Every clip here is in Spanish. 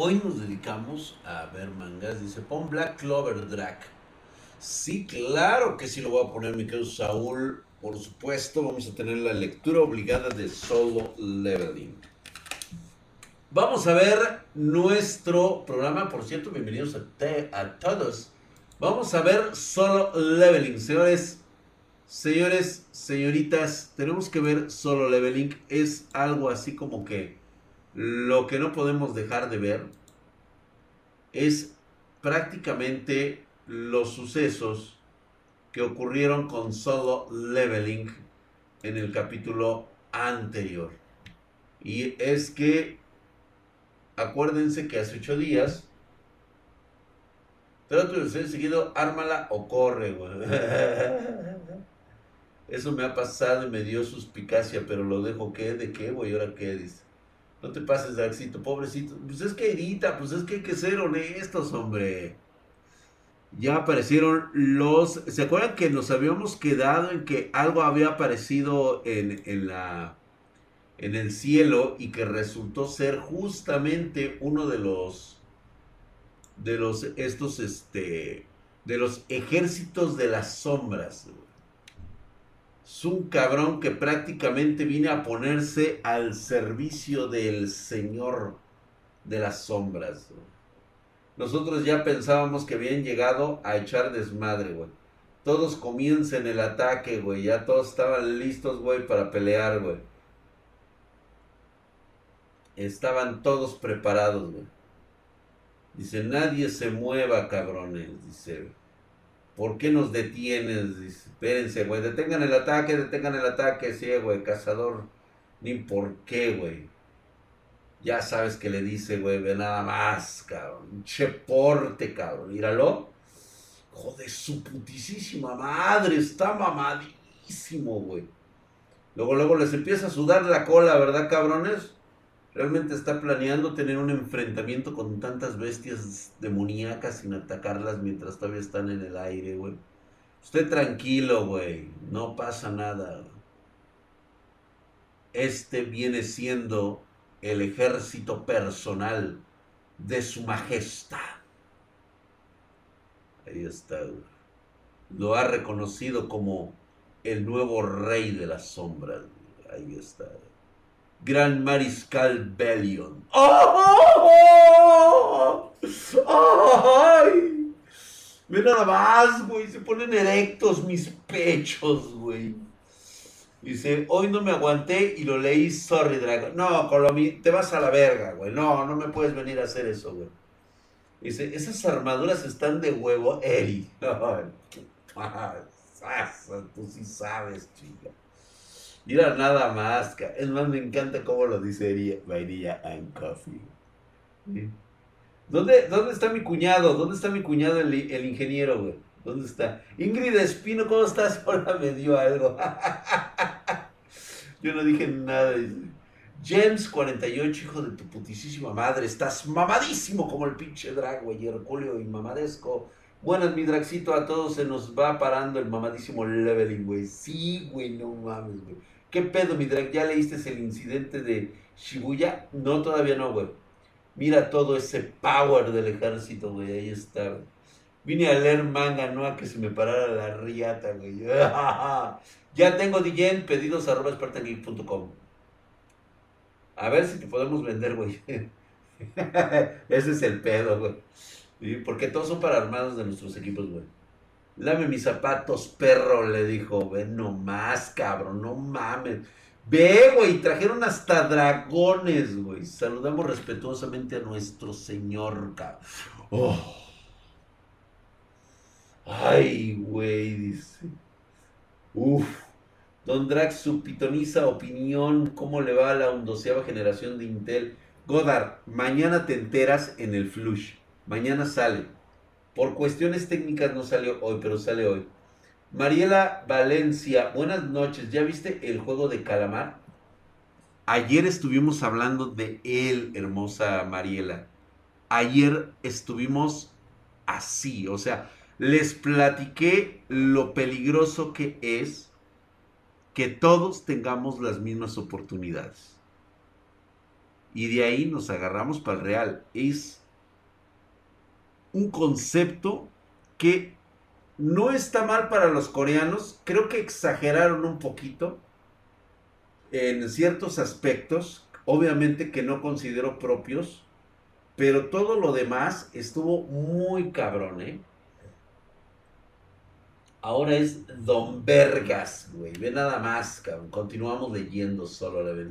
Hoy nos dedicamos a ver mangas. Dice, pon Black Clover Drag. Sí, claro que sí lo voy a poner, mi querido Saúl. Por supuesto, vamos a tener la lectura obligada de Solo Leveling. Vamos a ver nuestro programa. Por cierto, bienvenidos a, todos. Vamos a ver Solo Leveling. Señores, señores, señoritas, tenemos que ver Solo Leveling. Es algo así como que lo que no podemos dejar de ver es prácticamente los sucesos que ocurrieron con Solo Leveling en el capítulo anterior. Y es que, acuérdense que hace ocho días, trato de ser seguido, ármala o corre. Eso me ha pasado y me dio suspicacia, pero lo dejo que, ¿de qué, güey? ¿Ahora qué dice? No te pases, Draxito, pobrecito. Pues es que edita, pues es que hay que ser honestos, hombre ya aparecieron los... ¿Se acuerdan que nos habíamos quedado en que algo había aparecido en, en, la, en el cielo y que resultó ser justamente uno de los... De los, estos, este, de los ejércitos de las sombras. Es un cabrón que prácticamente viene a ponerse al servicio del Señor de las sombras. Nosotros ya pensábamos que habían llegado a echar desmadre, güey. Todos comienzan el ataque, güey. Ya todos estaban listos, güey, para pelear, güey. Estaban todos preparados, güey. Dice, nadie se mueva, cabrones. Dice, ¿por qué nos detienes? Dice, espérense, güey. Detengan el ataque, detengan el ataque. Sí, güey, cazador. Ni por qué, güey. Ya sabes que le dice, güey, ve nada más, cabrón. Che porte, cabrón. Míralo. Joder, su putisísima madre. Está mamadísimo, güey. Luego, luego les empieza a sudar la cola, ¿verdad, cabrones? Realmente está planeando tener un enfrentamiento con tantas bestias demoníacas sin atacarlas mientras todavía están en el aire, güey. Usted tranquilo, güey. No pasa nada. Este viene siendo el ejército personal de su majestad. Ahí está. Lo ha reconocido como el nuevo rey de las sombras. Ahí está. Gran Mariscal Bellion. ¡Oh! ¡Ay! Ve nada más, güey. Se ponen erectos mis pechos, güey. Dice, hoy no me aguanté y lo leí, sorry, Dragon. No, Colomi, te vas a la verga, güey. No, no me puedes venir a hacer eso, güey. Dice, esas armaduras están de huevo, Eri. Tú sí sabes, chica. Mira nada más. Es más, me encanta cómo lo dice vainilla and coffee. ¿Dónde, ¿Dónde está mi cuñado? ¿Dónde está mi cuñado, el, ingeniero, güey? ¿Dónde está? Ingrid Espino, ¿cómo estás? Ahora me dio algo. Yo no dije nada. James 48, hijo de tu putisísima madre. Estás mamadísimo como el pinche drag, güey. Herculeo y mamadesco. Buenas, mi dragcito. A todos se nos va parando el mamadísimo leveling, güey. Sí, güey, no mames, güey. ¿Qué pedo, mi drag? ¿Ya leíste el incidente de Shibuya? No, todavía no, güey. Mira todo ese power del ejército, güey. Ahí está, güey. Vine a leer manga, no a que se me parara la riata, güey. ya tengo DJ pedidos arroba. A ver si te podemos vender, güey. Ese es el pedo, güey. Porque todos son para armados de nuestros equipos, güey. Lame mis zapatos, perro, le dijo. Ve nomás, cabrón, no mames. Ve, güey, trajeron hasta dragones, güey. Saludamos respetuosamente a nuestro señor, cabrón. Oh. Ay, güey, dice. Uf. Don Drax, su pitoniza opinión, ¿cómo le va a la ondoceava generación de Intel? Godard, mañana te enteras en el flush. Mañana sale. Por cuestiones técnicas no salió hoy, pero sale hoy. Mariela Valencia, buenas noches. ¿Ya viste el juego de calamar? Ayer estuvimos hablando de él, hermosa Mariela. Ayer estuvimos así, o sea, les platiqué lo peligroso que es que todos tengamos las mismas oportunidades. Y de ahí nos agarramos para el real. Es un concepto que no está mal para los coreanos. Creo que exageraron un poquito en ciertos aspectos. Obviamente que no considero propios. Pero todo lo demás estuvo muy cabrón, ¿eh? Ahora es Don Vergas, güey. Ve nada más, cabrón. Continuamos leyendo solo la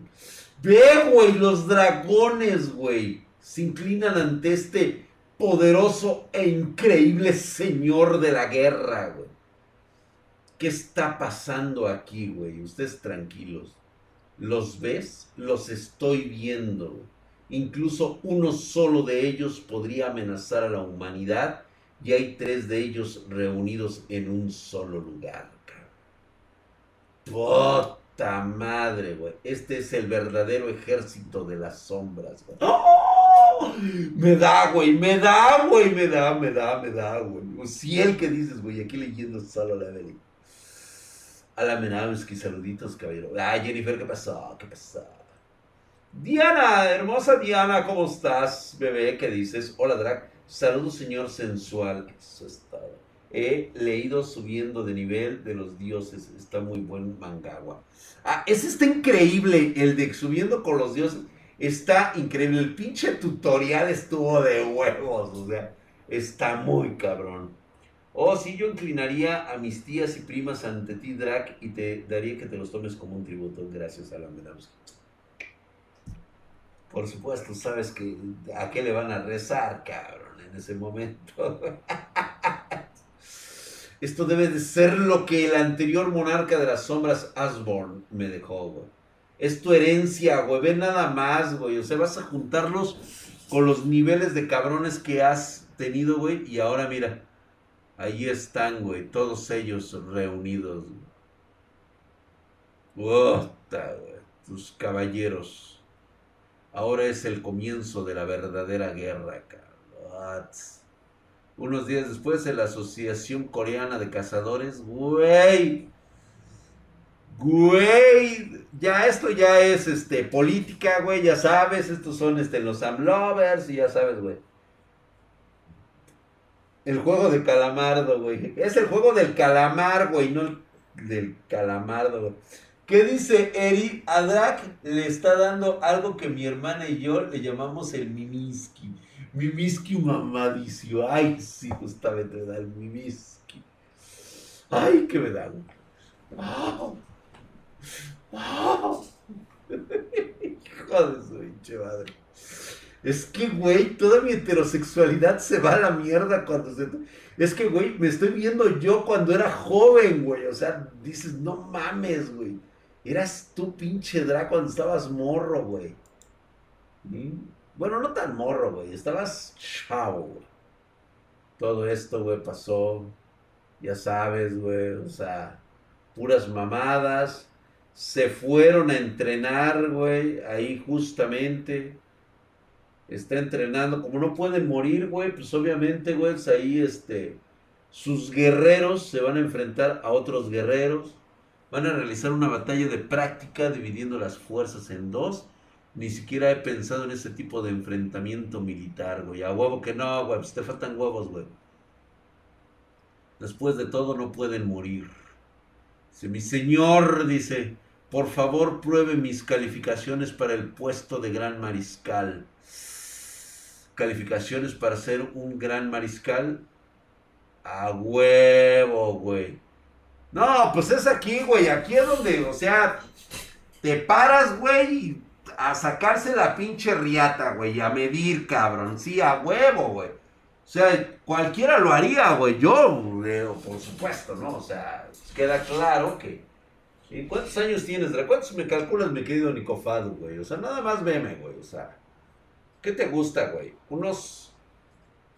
Ve, güey, los dragones, güey. Se inclinan ante este poderoso e increíble señor de la guerra, güey. ¿Qué está pasando aquí, güey? Ustedes tranquilos. ¿Los ves? Los estoy viendo. Incluso uno solo de ellos podría amenazar a la humanidad y hay tres de ellos reunidos en un solo lugar. Puta madre, güey. Este es el verdadero ejército de las sombras, güey. ¡Oh! Me da, güey, me da, güey, me da, me da, me da, güey. Si el que dices, güey, aquí leyendo solo la Evelyn. A la Menavsky, saluditos, caballero. Ah, Jennifer, ¿qué pasó? ¿Qué pasó? Diana, hermosa Diana, ¿cómo estás, bebé? ¿Qué dices? Hola, Drac. Saludos, señor sensual. Eso está. He leído Subiendo de nivel de los dioses. Está muy buen mangagua. Ah, ese está increíble. El de Subiendo con los dioses. Está increíble. El pinche tutorial estuvo de huevos. O sea, está muy cabrón. Oh, sí, yo inclinaría a mis tías y primas ante ti, Drac, y te daría que te los tomes como un tributo. Gracias, Alan Menamsky. Por supuesto, sabes que a qué le van a rezar, cabrón en ese momento. Esto debe de ser lo que el anterior monarca de las sombras, Asborn, me dejó, güey. Es tu herencia, güey. Ve nada más, güey. O sea, vas a juntarlos con los niveles de cabrones que has tenido, güey. Y ahora mira, ahí están, güey. Todos ellos reunidos. güey. Tus caballeros. Ahora es el comienzo de la verdadera guerra, cabrón. Unos días después, en la Asociación Coreana de Cazadores, güey. Güey, ya esto ya es este política, güey, ya sabes, estos son este los Amlovers y ya sabes, güey. El juego de calamardo, güey. Es el juego del calamar, güey, no del calamardo, güey. ¿Qué dice Eric? A Drac le está dando algo que mi hermana y yo le llamamos el miniski. Mimiski mamadicio. Ay, sí, justamente me da el Mimiski. Ay, que me da. ¡Wow! Hijo de su pinche madre. Es que, güey, toda mi heterosexualidad se va a la mierda cuando se... Es que, güey, me estoy viendo yo cuando era joven, güey. O sea, dices, no mames, güey. Eras tú pinche Draco cuando estabas morro, güey. Bueno, no tan morro, güey. Estabas chavo, güey. Todo esto, güey, pasó. Ya sabes, güey. O sea, puras mamadas. Se fueron a entrenar, güey. Ahí justamente. Está entrenando. Como no pueden morir, güey, pues obviamente, güey, es ahí, este. Sus guerreros se van a enfrentar a otros guerreros. Van a realizar una batalla de práctica dividiendo las fuerzas en dos ni siquiera he pensado en ese tipo de enfrentamiento militar, güey. A huevo que no, güey. Pues te faltan huevos, güey. Después de todo no pueden morir. Mi señor, dice, por favor pruebe mis calificaciones para el puesto de gran mariscal. Calificaciones para ser un gran mariscal. A huevo, güey. No, pues es aquí, güey. Aquí es donde, o sea, te paras, güey, a sacarse la pinche riata, güey, a medir, cabrón. Sí, a huevo, güey. O sea, cualquiera lo haría, güey. Yo, por supuesto, ¿no? O sea, queda claro que. ¿Y cuántos años tienes? ¿De cuántos me calculas, mi querido Nicofado, güey? O sea, nada más veme, güey. O sea, ¿qué te gusta, güey? Unos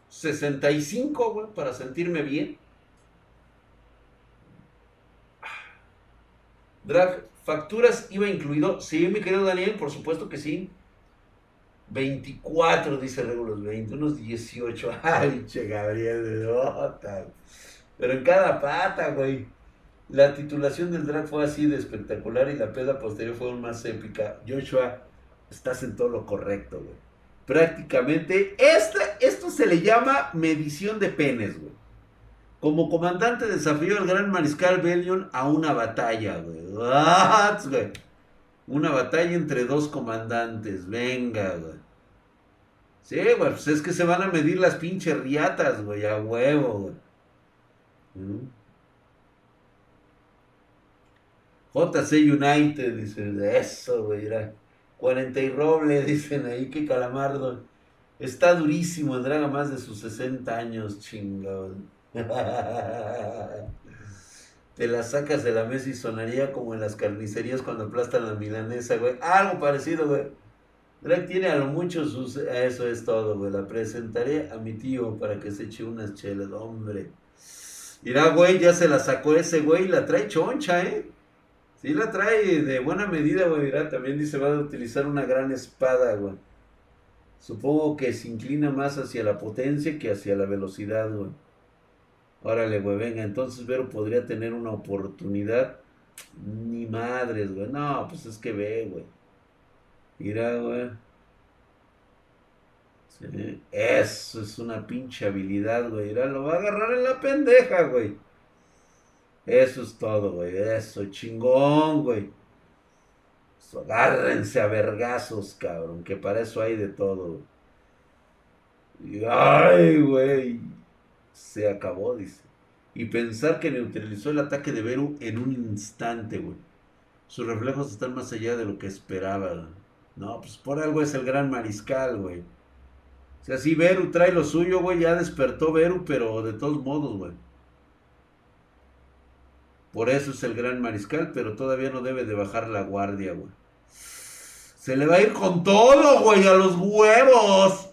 65, güey, para sentirme bien. Drag, ¿Facturas iba incluido? Sí, mi querido Daniel, por supuesto que sí. 24, dice Regulus 20, unos 18. Ay, che, Gabriel de. Pero en cada pata, güey. La titulación del drag fue así de espectacular y la peda posterior fue aún más épica. Joshua, estás en todo lo correcto, güey. Prácticamente, esto se le llama medición de penes, güey. Como comandante desafió al gran mariscal Bellion a una batalla, güey. güey. Una batalla entre dos comandantes. Venga, güey. Sí, güey, pues es que se van a medir las pinches riatas, güey, a huevo, güey. ¿Mm? JC United, dice, eso, güey, era 40 y roble, dicen ahí, que calamardo. Está durísimo, Draga más de sus 60 años, chingón. Te la sacas de la mesa y sonaría como en las carnicerías cuando aplastan la milanesa, güey. Algo parecido, güey. Drag tiene a lo mucho sus... Eso es todo, güey. La presentaré a mi tío para que se eche unas chelas, hombre. Mira, güey, ya se la sacó ese güey la trae choncha, ¿eh? Sí la trae de buena medida, güey. Mira, también dice va a utilizar una gran espada, güey. Supongo que se inclina más hacia la potencia que hacia la velocidad, güey. Órale, güey, venga, entonces Vero podría tener una oportunidad. Ni madres, güey. No, pues es que ve, güey. Mira, güey. Eso es una pinche habilidad, güey. Mira, lo va a agarrar en la pendeja, güey. Eso es todo, güey. Eso, chingón, güey. agárrense a vergazos, cabrón. Que para eso hay de todo. ay, güey. Se acabó, dice. Y pensar que neutralizó el ataque de Beru en un instante, güey. Sus reflejos están más allá de lo que esperaba. No, pues por algo es el gran mariscal, güey. O sea, si Beru trae lo suyo, güey, ya despertó Beru, pero de todos modos, güey. Por eso es el gran mariscal, pero todavía no debe de bajar la guardia, güey. Se le va a ir con todo, güey, a los huevos.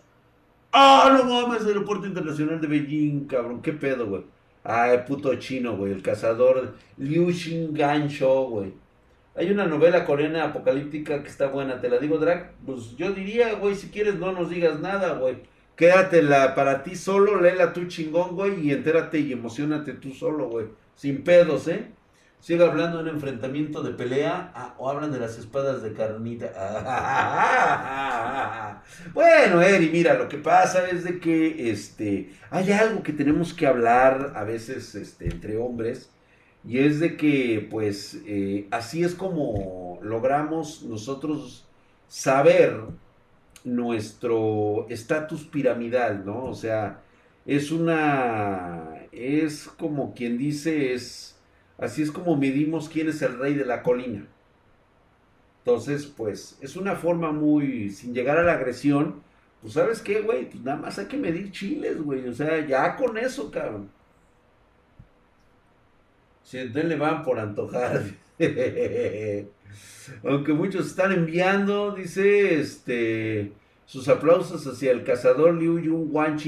Ah, no mames, el aeropuerto internacional de Beijing, cabrón. ¿Qué pedo, güey? Ah, el puto chino, güey. El cazador Liu Xingan Shou, güey. Hay una novela coreana apocalíptica que está buena. Te la digo, Drag. Pues yo diría, güey, si quieres no nos digas nada, güey. Quédatela para ti solo, léela tú chingón, güey, y entérate y emocionate tú solo, güey. Sin pedos, ¿eh? Sigue hablando de un enfrentamiento de pelea ah, o hablan de las espadas de carnita. bueno, Eri, mira, lo que pasa es de que este, hay algo que tenemos que hablar a veces este, entre hombres y es de que pues eh, así es como logramos nosotros saber nuestro estatus piramidal, ¿no? O sea, es una, es como quien dice, es Así es como medimos quién es el rey de la colina. Entonces, pues, es una forma muy, sin llegar a la agresión, pues, ¿sabes qué, güey? Pues nada más hay que medir chiles, güey. O sea, ya con eso, cabrón. Si entonces le van por antojar. Aunque muchos están enviando, dice, este, sus aplausos hacia el cazador Liu Yun Wan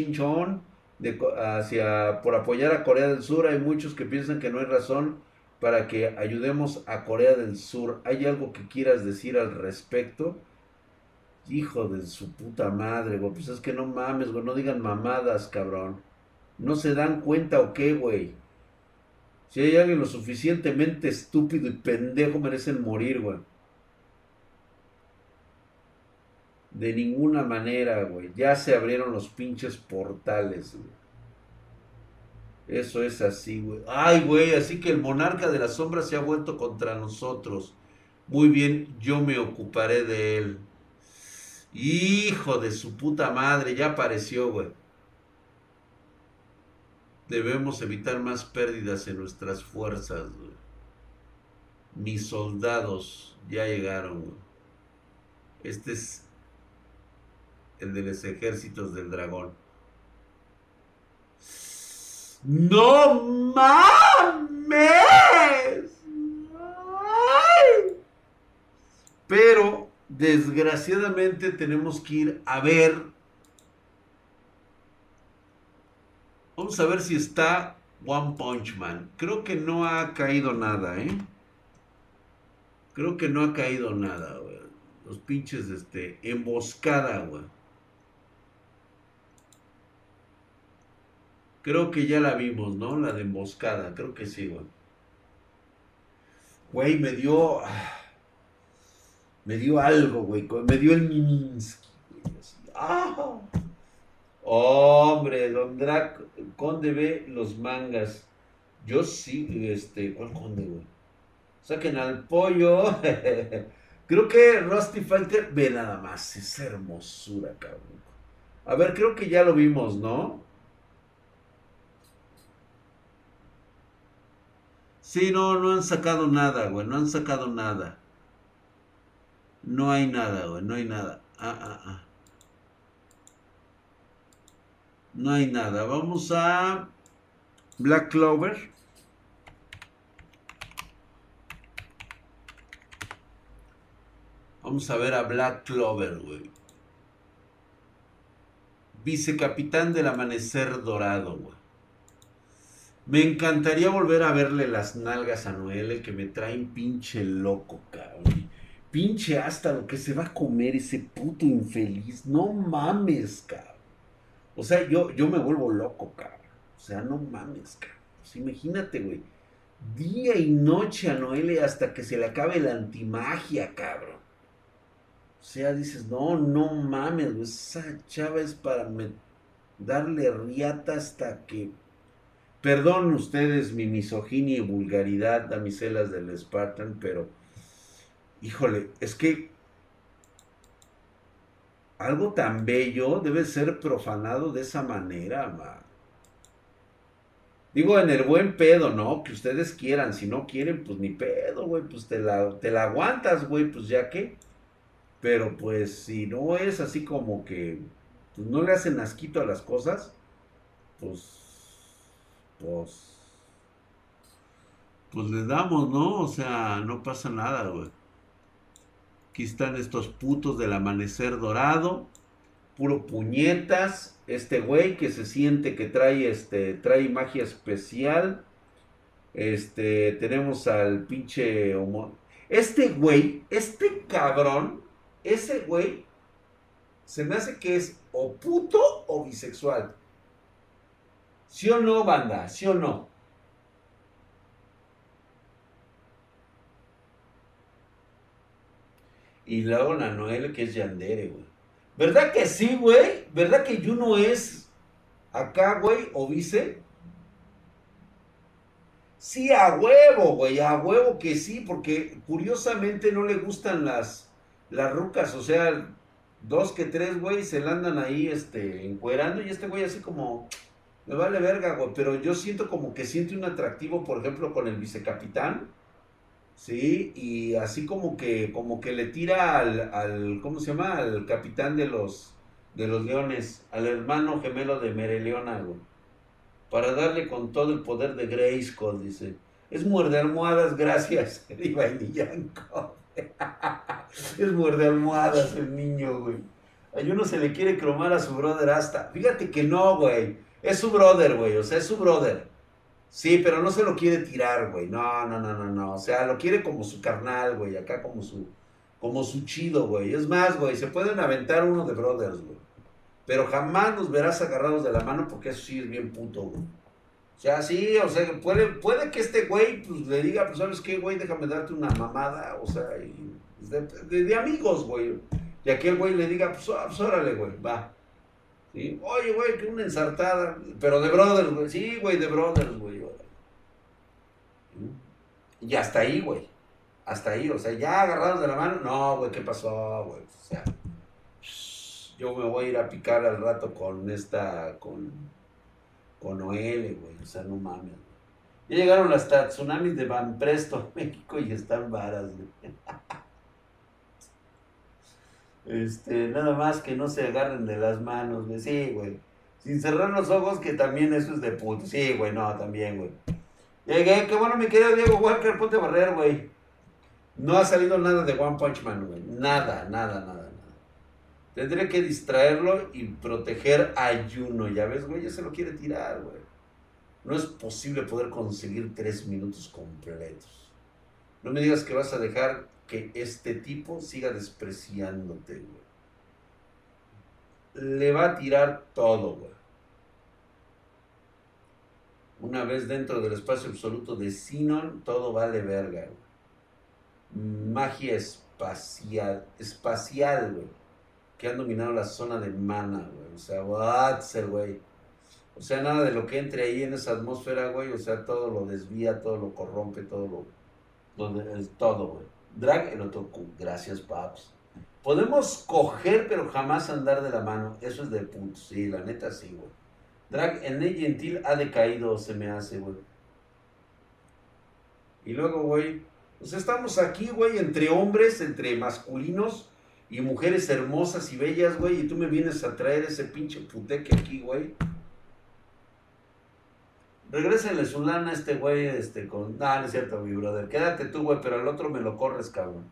Hacia, por apoyar a Corea del Sur. Hay muchos que piensan que no hay razón para que ayudemos a Corea del Sur. ¿Hay algo que quieras decir al respecto? Hijo de su puta madre, güey. Pues es que no mames, güey. No digan mamadas, cabrón. ¿No se dan cuenta o qué, güey? Si hay alguien lo suficientemente estúpido y pendejo, merecen morir, güey. De ninguna manera, güey. Ya se abrieron los pinches portales, güey. Eso es así, güey. Ay, güey, así que el monarca de la sombra se ha vuelto contra nosotros. Muy bien, yo me ocuparé de él. Hijo de su puta madre, ya apareció, güey. Debemos evitar más pérdidas en nuestras fuerzas, güey. Mis soldados ya llegaron, güey. Este es el de los ejércitos del dragón. ¡No mames! Pero, desgraciadamente, tenemos que ir a ver. Vamos a ver si está One Punch Man. Creo que no ha caído nada, ¿eh? Creo que no ha caído nada. Los pinches, este, emboscada, güey. Creo que ya la vimos, ¿no? La de emboscada, creo que sí, güey. Güey, me dio... Me dio algo, güey. Me dio el Mininsky. ¡Ah! Hombre, Don Drac, Conde ve los mangas. Yo sí, este, ¿cuál Conde, güey? Saquen al pollo. creo que Rusty Fighter, ve nada más, esa hermosura, cabrón. A ver, creo que ya lo vimos, ¿no? Sí, no, no han sacado nada, güey, no han sacado nada. No hay nada, güey, no hay nada. Ah, ah, ah. No hay nada. Vamos a Black Clover. Vamos a ver a Black Clover, güey. Vicecapitán del Amanecer Dorado, güey. Me encantaría volver a verle las nalgas a Noel, que me traen pinche loco, cabrón. Pinche hasta lo que se va a comer ese puto infeliz. No mames, cabrón. O sea, yo, yo me vuelvo loco, cabrón. O sea, no mames, cabrón. Pues imagínate, güey. Día y noche a Noel hasta que se le acabe la antimagia, cabrón. O sea, dices, no, no mames, güey. Esa chava es para darle riata hasta que. Perdón ustedes mi misoginia y vulgaridad, damiselas del Spartan, pero. Híjole, es que algo tan bello debe ser profanado de esa manera, ma. Digo, en el buen pedo, ¿no? Que ustedes quieran. Si no quieren, pues ni pedo, güey. Pues te la, te la aguantas, güey. Pues ya que. Pero pues si no es así como que pues, no le hacen asquito a las cosas, pues. Pues. Pues le damos, ¿no? O sea, no pasa nada, güey. Aquí están estos putos del amanecer dorado. Puro puñetas. Este güey que se siente que trae, este, trae magia especial. Este, tenemos al pinche Este güey, este cabrón, ese güey, se me hace que es o puto o bisexual. ¿Sí o no, banda? ¿Sí o no? Y luego la que es Yandere, güey. ¿Verdad que sí, güey? ¿Verdad que Juno es acá, güey, o vice? Sí, a huevo, güey, a huevo que sí, porque curiosamente no le gustan las, las rucas, o sea, dos que tres, güey, se la andan ahí, este, encuerando, y este güey así como, me vale verga, güey, pero yo siento como que siente un atractivo, por ejemplo, con el vicecapitán, Sí, y así como que, como que le tira al, ¿cómo se llama? Al capitán de los, de los leones, al hermano gemelo de Mereleona, güey. Para darle con todo el poder de Grayskull, dice. Es muerde almohadas, gracias, y vainillanco. es muerde almohadas el niño, güey. A uno se le quiere cromar a su brother hasta. Fíjate que no, güey. Es su brother, güey. O sea, es su brother. Sí, pero no se lo quiere tirar, güey. No, no, no, no, no. O sea, lo quiere como su carnal, güey. Acá como su, como su chido, güey. Es más, güey, se pueden aventar uno de brothers, güey. Pero jamás nos verás agarrados de la mano porque eso sí es bien puto, güey. O sea, sí, o sea, puede, puede que este güey pues, le diga, pues, ¿sabes qué, güey? Déjame darte una mamada, o sea, y, pues, de, amigos, güey. Y aquel güey le diga, pues, ah, pues órale, güey, va. Oye, güey, que una ensartada. Pero de brothers, güey. Sí, güey, de brothers, güey. Y hasta ahí, güey. Hasta ahí, o sea, ya agarrados de la mano. No, güey, ¿qué pasó, güey? O sea, yo me voy a ir a picar al rato con esta, con, con Noel, güey. O sea, no mames. Ya llegaron hasta tsunamis de Van Presto, México, y están varas, güey. Este, nada más que no se agarren de las manos, güey. Sí, güey. Sin cerrar los ojos, que también eso es de puto. Sí, güey, no, también, güey. Llegué, qué bueno, mi querido Diego Walker, ponte a barrer, güey. No ha salido nada de One Punch Man, güey. Nada, nada, nada, nada. Tendré que distraerlo y proteger a Juno. Ya ves, güey, ya se lo quiere tirar, güey. No es posible poder conseguir tres minutos completos. No me digas que vas a dejar que este tipo siga despreciándote, güey. Le va a tirar todo, güey. Una vez dentro del espacio absoluto de Sinon, todo vale verga, güey. Magia es espacial, espacial, güey. Que han dominado la zona de mana, güey. O sea, what's güey. O sea, nada de lo que entre ahí en esa atmósfera, güey. O sea, todo lo desvía, todo lo corrompe, todo lo. Donde, todo, güey. Drag el otro Gracias, paps. Podemos coger, pero jamás andar de la mano. Eso es de punto. Sí, la neta sí, güey. Drag, el Ney Gentil ha decaído, se me hace, güey. Y luego, güey, pues estamos aquí, güey, entre hombres, entre masculinos y mujeres hermosas y bellas, güey, y tú me vienes a traer ese pinche puteque aquí, güey. Regrésenle su lana a este güey, este, con... No, no es cierto, mi brother. Quédate tú, güey, pero al otro me lo corres, cabrón.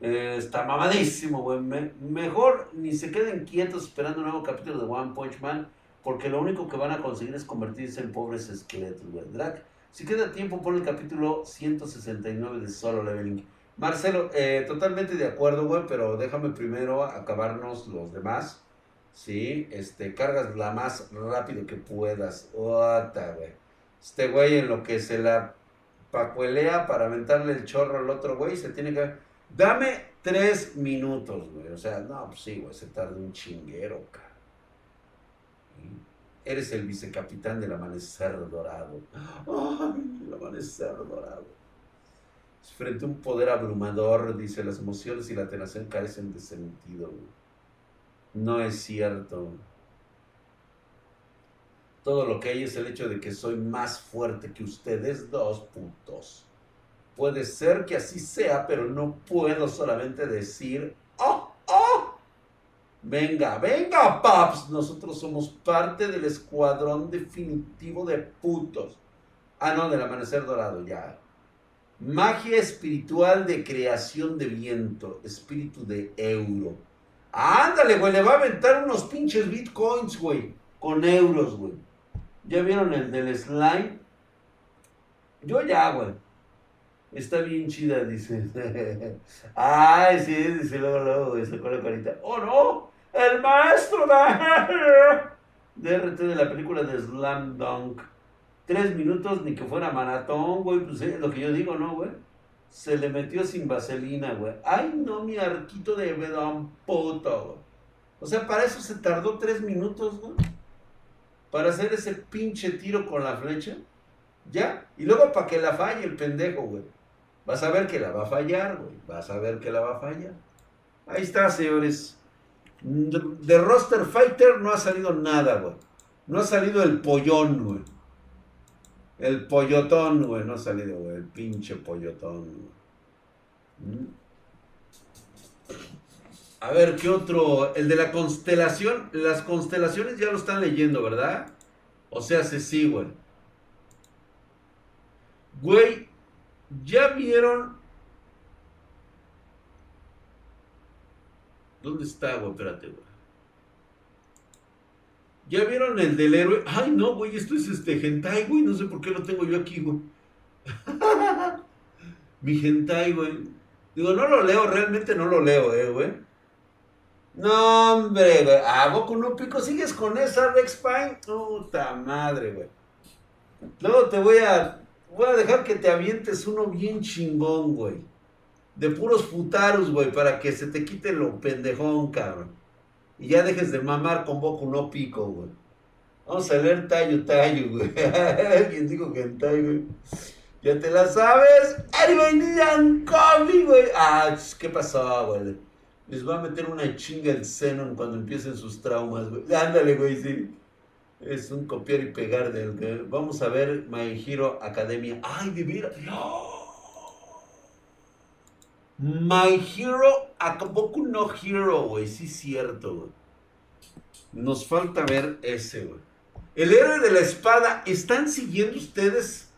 Eh, está mamadísimo, güey. mejor ni se queden quietos esperando un nuevo capítulo de One Punch Man, porque lo único que van a conseguir es convertirse en pobres esqueletos, güey. Drag, si queda tiempo, pon el capítulo 169 de Solo Leveling. Marcelo, eh, totalmente de acuerdo, güey, pero déjame primero acabarnos los demás. Sí, este, cargas la más rápido que puedas. Ota, güey. Este güey en lo que se la pacuelea para aventarle el chorro al otro güey, se tiene que Dame tres minutos, güey. O sea, no, pues sí, güey, se tarda un chinguero, cara. Eres el vicecapitán del amanecer dorado. Ay, el amanecer dorado. Frente a un poder abrumador, dice, las emociones y la tenación carecen de sentido. No es cierto. Todo lo que hay es el hecho de que soy más fuerte que ustedes dos putos. Puede ser que así sea, pero no puedo solamente decir, ¡oh, oh! Venga, venga, paps, nosotros somos parte del escuadrón definitivo de putos. Ah, no, del amanecer dorado, ya. Magia espiritual de creación de viento, espíritu de euro. Ándale, güey, le va a aventar unos pinches bitcoins, güey, con euros, güey. ¿Ya vieron el del slime? Yo ya, güey. Está bien chida, dice. Ay, sí, dice luego, luego, sacó la carita. ¡Oh, no! ¡El maestro de RT de la película de Slam Dunk! Tres minutos, ni que fuera maratón, güey. Pues es lo que yo digo, ¿no, güey? Se le metió sin vaselina, güey. ¡Ay, no, mi arquito de bedón puto! O sea, para eso se tardó tres minutos, güey. Para hacer ese pinche tiro con la flecha. ¿Ya? Y luego para que la falle el pendejo, güey. Vas a ver que la va a fallar, güey. Vas a ver que la va a fallar. Ahí está, señores. De Roster Fighter no ha salido nada, güey. No ha salido el pollón, güey. El pollotón, güey. No ha salido, güey. El pinche pollotón, mm. A ver, ¿qué otro? El de la constelación. Las constelaciones ya lo están leyendo, ¿verdad? O sea, se sí, güey. Güey, ¿Ya vieron? ¿Dónde está, güey? Espérate, güey. ¿Ya vieron el del héroe? Ay, no, güey, esto es este hentai, güey. No sé por qué lo tengo yo aquí, güey. Mi hentai, güey. Digo, no lo leo, realmente no lo leo, eh, güey. No, hombre, güey. ¿A con un pico sigues con esa Rex Pine? Puta madre, güey. Luego te voy a Voy a dejar que te avientes uno bien chingón, güey. De puros putaros, güey, para que se te quite lo pendejón, cabrón. Y ya dejes de mamar con Boku no pico, güey. Vamos a leer tallo, tallo, güey. ¿Quién dijo que en tallo, güey? ¿Ya te la sabes? Anyway, Coffee, güey. Ah, ¿qué pasó, güey? Les va a meter una chinga el seno cuando empiecen sus traumas, güey. Ándale, güey, sí. Es un copiar y pegar del vamos a ver My Hero Academia. Ay, de veras. My Hero Boku no Hero, güey. Sí, cierto, güey. Nos falta ver ese, güey. El héroe de la espada. ¿Están siguiendo ustedes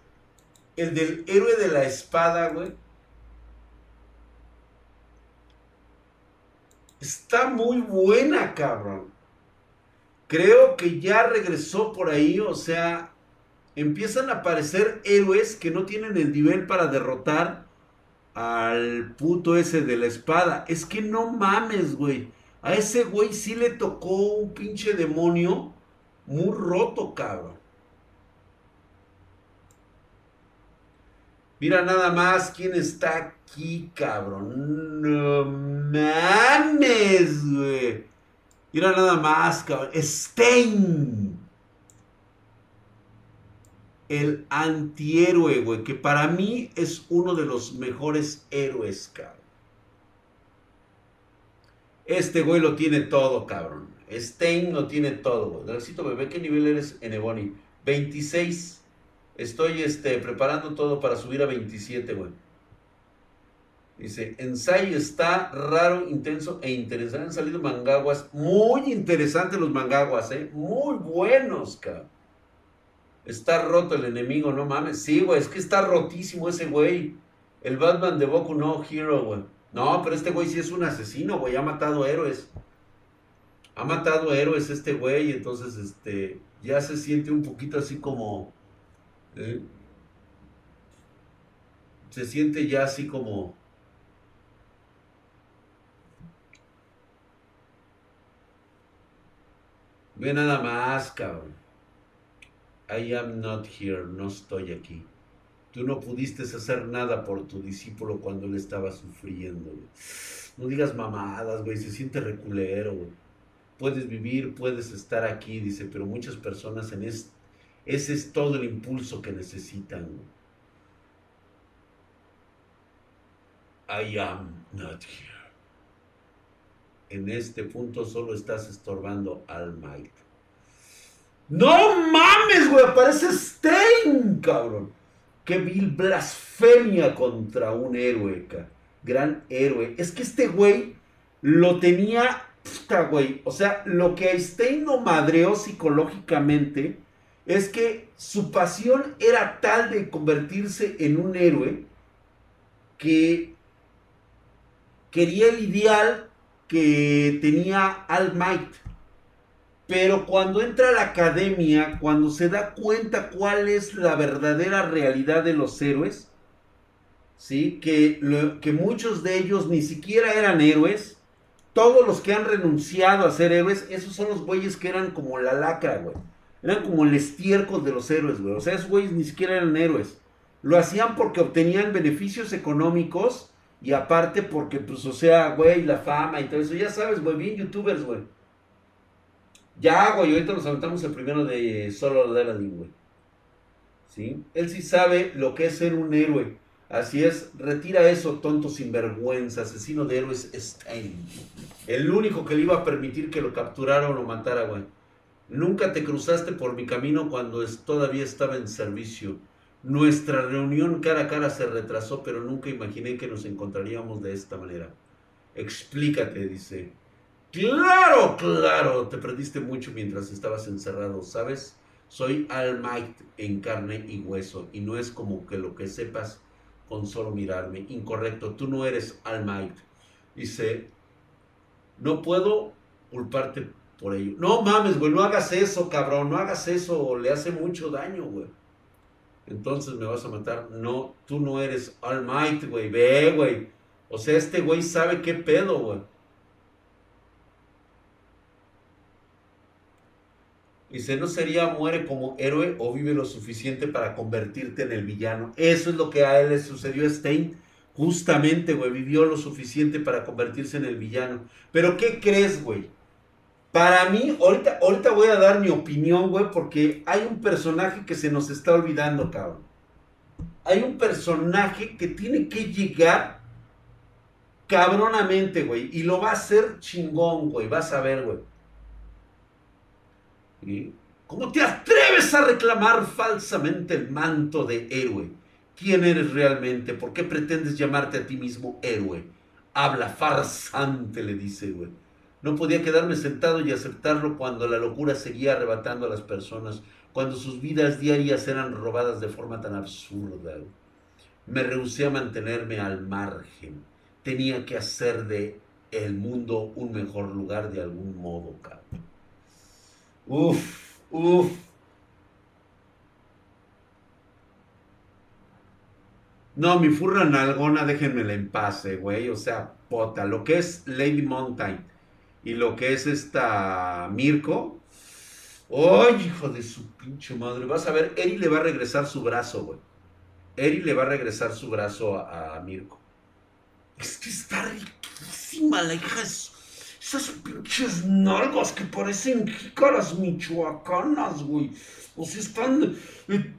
el del héroe de la espada, güey? Está muy buena, cabrón creo que ya regresó por ahí, o sea, empiezan a aparecer héroes que no tienen el nivel para derrotar al puto ese de la espada. Es que no mames, güey. A ese güey sí le tocó un pinche demonio muy roto, cabrón. Mira nada más quién está aquí, cabrón. No mames, güey. Mira nada más, cabrón. Stein. El antihéroe, güey. Que para mí es uno de los mejores héroes, cabrón. Este güey lo tiene todo, cabrón. Stein lo tiene todo, güey. Necesito bebé, ¿qué nivel eres en Ebony? 26. Estoy este, preparando todo para subir a 27, güey. Dice, ensayo está raro, intenso e interesante. Han salido mangaguas. Muy interesantes los mangaguas, ¿eh? Muy buenos, cabrón. Está roto el enemigo, no mames. Sí, güey, es que está rotísimo ese güey. El Batman de Boku no Hero, güey. No, pero este güey sí es un asesino, güey. Ha matado héroes. Ha matado héroes este güey. Entonces, este, ya se siente un poquito así como ¿eh? Se siente ya así como... Ve nada más, cabrón. I am not here, no estoy aquí. Tú no pudiste hacer nada por tu discípulo cuando él estaba sufriendo, No digas mamadas, güey, se siente reculero, Puedes vivir, puedes estar aquí, dice, pero muchas personas en este ese es todo el impulso que necesitan. I am not here. En este punto solo estás estorbando al Mike. No mames, güey, aparece Stein, cabrón. Qué vil blasfemia contra un héroe, gran héroe. Es que este güey lo tenía, puta, güey. O sea, lo que Stein lo madreó psicológicamente es que su pasión era tal de convertirse en un héroe que quería el ideal que tenía All Might. Pero cuando entra a la academia, cuando se da cuenta cuál es la verdadera realidad de los héroes, ¿sí? que, que muchos de ellos ni siquiera eran héroes, todos los que han renunciado a ser héroes, esos son los güeyes que eran como la lacra, güey eran como el estiércol de los héroes, güey. O sea, esos güeyes ni siquiera eran héroes. Lo hacían porque obtenían beneficios económicos y aparte porque, pues, o sea, güey, la fama y todo eso. Ya sabes, güey, bien youtubers, güey. Ya, güey, ahorita nos aventamos el primero de Solo Leveling, güey. ¿Sí? Él sí sabe lo que es ser un héroe. Así es, retira eso, tonto sinvergüenza, asesino de héroes Stein. El único que le iba a permitir que lo capturara o lo matara, güey. Nunca te cruzaste por mi camino cuando todavía estaba en servicio. Nuestra reunión cara a cara se retrasó, pero nunca imaginé que nos encontraríamos de esta manera. Explícate, dice. Claro, claro, te perdiste mucho mientras estabas encerrado, ¿sabes? Soy All Might en carne y hueso, y no es como que lo que sepas con solo mirarme. Incorrecto, tú no eres All Might. Dice, no puedo culparte por ello. No mames, güey, no hagas eso, cabrón, no hagas eso, le hace mucho daño, güey. Entonces me vas a matar. No, tú no eres Almighty, güey, ve, güey. O sea, este güey sabe qué pedo, güey. Dice, ¿no sería muere como héroe o vive lo suficiente para convertirte en el villano? Eso es lo que a él le sucedió a Stein. Justamente, güey, vivió lo suficiente para convertirse en el villano. Pero ¿qué crees, güey? Para mí, ahorita, ahorita voy a dar mi opinión, güey, porque hay un personaje que se nos está olvidando, cabrón. Hay un personaje que tiene que llegar cabronamente, güey. Y lo va a hacer chingón, güey. Vas a ver, güey. ¿Cómo te atreves a reclamar falsamente el manto de héroe? ¿Quién eres realmente? ¿Por qué pretendes llamarte a ti mismo héroe? Habla farsante, le dice. No podía quedarme sentado y aceptarlo cuando la locura seguía arrebatando a las personas, cuando sus vidas diarias eran robadas de forma tan absurda. Me rehusé a mantenerme al margen. Tenía que hacer de el mundo un mejor lugar de algún modo, cabrón. Uf, uf. No, mi furra nalgona, déjenmela en paz, güey. O sea, pota. Lo que es Lady Mountain y lo que es esta Mirko. ¡Ay, hijo de su pinche madre! Vas a ver, Eri le va a regresar su brazo, güey. Eri le va a regresar su brazo a, Mirko. Es que está riquísima la hija. Esas pinches nalgas que parecen jícaras michoacanas, güey. O sea, están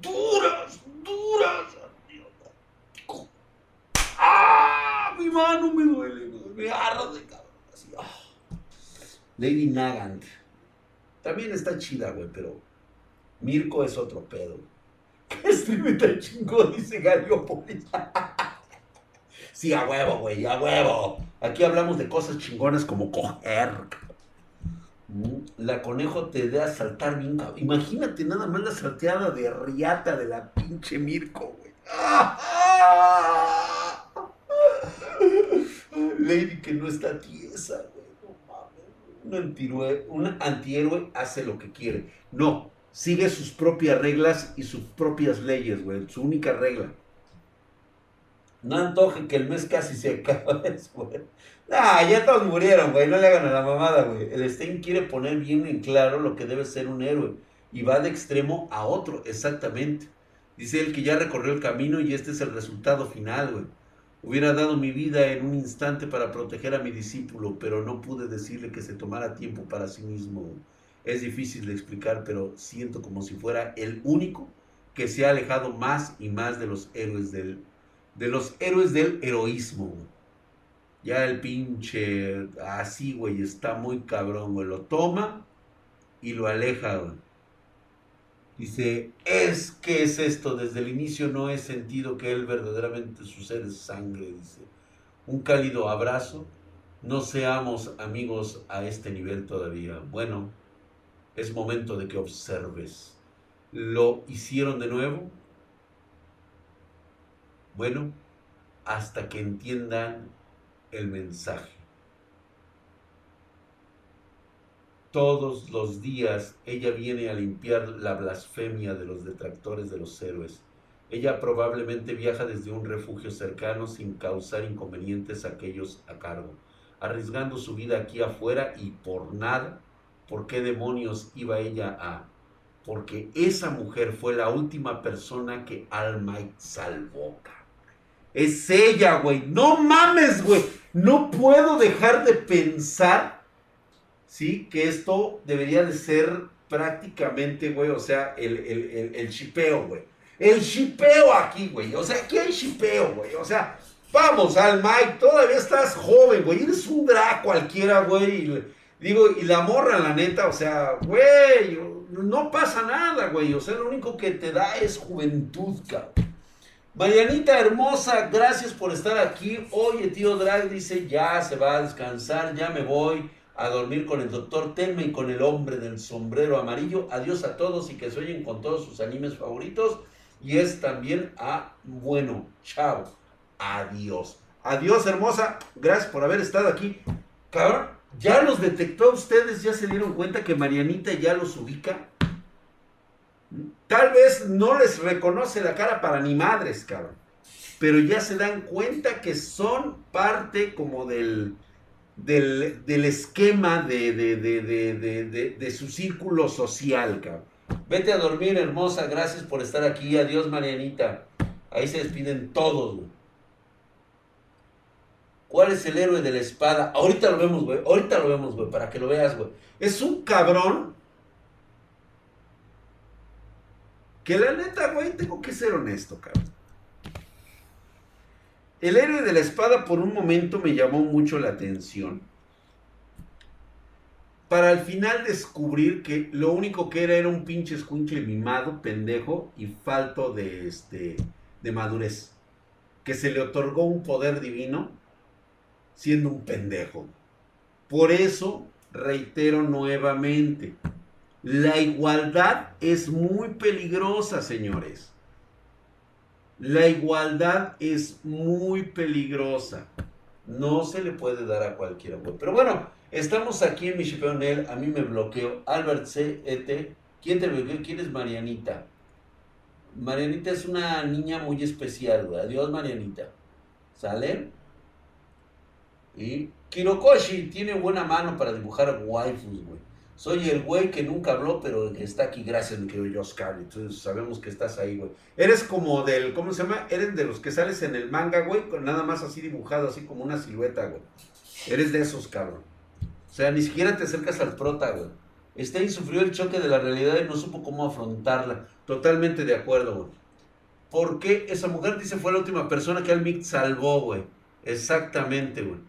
duras, duras. ¡Ah! Mi mano me duele, me arde, cabrón. Así, ah. Lady Nagant. También está chida, güey, pero Mirko es otro pedo. Me está chingón, dice Galiópolis. Sí, a huevo, güey, a huevo. Aquí hablamos de cosas chingonas como coger. Mm, la conejo te debe saltar bien, cabrón. Imagínate nada más la salteada de riata de la pinche Mirko, güey. Lady que no está tiesa, güey. Un antihéroe, un antihéroe hace lo que quiere. No, sigue sus propias reglas y sus propias leyes, güey. Su única regla. No antoje que el mes casi se acaba, güey. Nah, ya todos murieron, güey. No le hagan a la mamada, güey. El Stein quiere poner bien en claro lo que debe ser un héroe. Y va de extremo a otro, exactamente. Dice él que ya recorrió el camino y este es el resultado final, güey. Hubiera dado mi vida en un instante para proteger a mi discípulo, pero no pude decirle que se tomara tiempo para sí mismo. Es difícil de explicar, pero siento como si fuera el único que se ha alejado más y más de los héroes del, de los héroes del heroísmo. Ya el pinche así, güey, está muy cabrón, güey. Lo toma y lo aleja. Dice, es que es esto, desde el inicio no he sentido que él verdaderamente sucede sangre, dice. Un cálido abrazo, no seamos amigos a este nivel todavía. Bueno, es momento de que observes. ¿Lo hicieron de nuevo? Bueno, hasta que entiendan el mensaje. Todos los días ella viene a limpiar la blasfemia de los detractores de los héroes. Ella probablemente viaja desde un refugio cercano sin causar inconvenientes a aquellos a cargo, arriesgando su vida aquí afuera y por nada. ¿Por qué demonios iba ella a? Porque esa mujer fue la última persona que Almight salvó. Es ella, güey. No mames, güey. No puedo dejar de pensar ¿sí? Que esto debería de ser prácticamente, güey, o sea, el, el, el, chipeo, güey. El chipeo aquí, güey. O sea, aquí hay chipeo, güey. O sea, vamos al Mike, todavía estás joven, güey. Eres un drag cualquiera, güey. digo, y la morra, la neta, o sea, güey, no pasa nada, güey. O sea, lo único que te da es juventud, cabrón. Marianita hermosa, gracias por estar aquí. Oye, tío Drag dice, ya se va a descansar, ya me voy a dormir con el doctor Telme y con el hombre del sombrero amarillo. Adiós a todos y que se oyen con todos sus animes favoritos. Y es también a bueno. Chao. Adiós. Adiós, hermosa. Gracias por haber estado aquí. Cabrón, ¿ya los detectó ustedes? ¿Ya se dieron cuenta que Marianita ya los ubica? Tal vez no les reconoce la cara para ni madres, cabrón. Pero ya se dan cuenta que son parte como del, del, esquema de, de, su círculo social, cabrón. Vete a dormir, hermosa. Gracias por estar aquí. Adiós, Marianita. Ahí se despiden todos, güey. ¿Cuál es el héroe de la espada? Ahorita lo vemos, güey. Ahorita lo vemos, güey. Para que lo veas, güey. Es un cabrón. Que la neta, güey, tengo que ser honesto, cabrón. El héroe de la espada por un momento me llamó mucho la atención. Para al final descubrir que lo único que era era un pinche escuincle mimado, pendejo y falto de, este, de madurez. Que se le otorgó un poder divino siendo un pendejo. Por eso, reitero nuevamente, la igualdad es muy peligrosa, señores. La igualdad es muy peligrosa. No se le puede dar a cualquiera. Pero bueno, estamos aquí en mi Chipeonel. A mí me bloqueó Albert C. E. ¿Quién te bloqueó? ¿Quién es Marianita? Marianita es una niña muy especial. Adiós, Marianita. ¿Sale? Y Kirokoshi tiene buena mano para dibujar waifus, güey. Soy el güey que nunca habló, pero que está aquí gracias, mi querido Oscar. Entonces sabemos que estás ahí, güey. Eres como del, ¿cómo se llama? Eres de los que sales en el manga, güey, con nada más así dibujado, así como una silueta, güey. Eres de esos, cabrón. O sea, ni siquiera te acercas al prota, güey. Stein sufrió el choque de la realidad y no supo cómo afrontarla. Totalmente de acuerdo, güey. Porque esa mujer, dice, fue la última persona que Al salvó, güey. Exactamente, güey.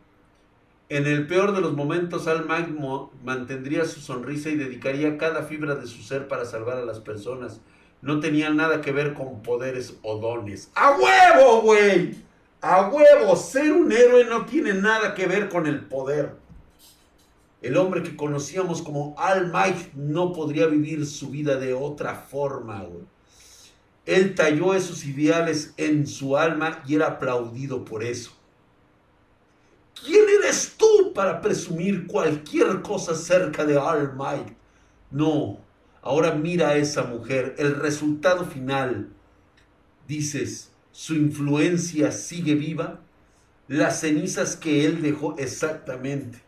En el peor de los momentos, Al Magmo mantendría su sonrisa y dedicaría cada fibra de su ser para salvar a las personas. No tenía nada que ver con poderes o dones. ¡A huevo, güey! ¡A huevo! Ser un héroe no tiene nada que ver con el poder. El hombre que conocíamos como Al Might no podría vivir su vida de otra forma, güey. Él talló esos ideales en su alma y era aplaudido por eso. ¿Quién eres tú para presumir cualquier cosa cerca de All Might? No, ahora mira a esa mujer, el resultado final. Dices, su influencia sigue viva, las cenizas que él dejó exactamente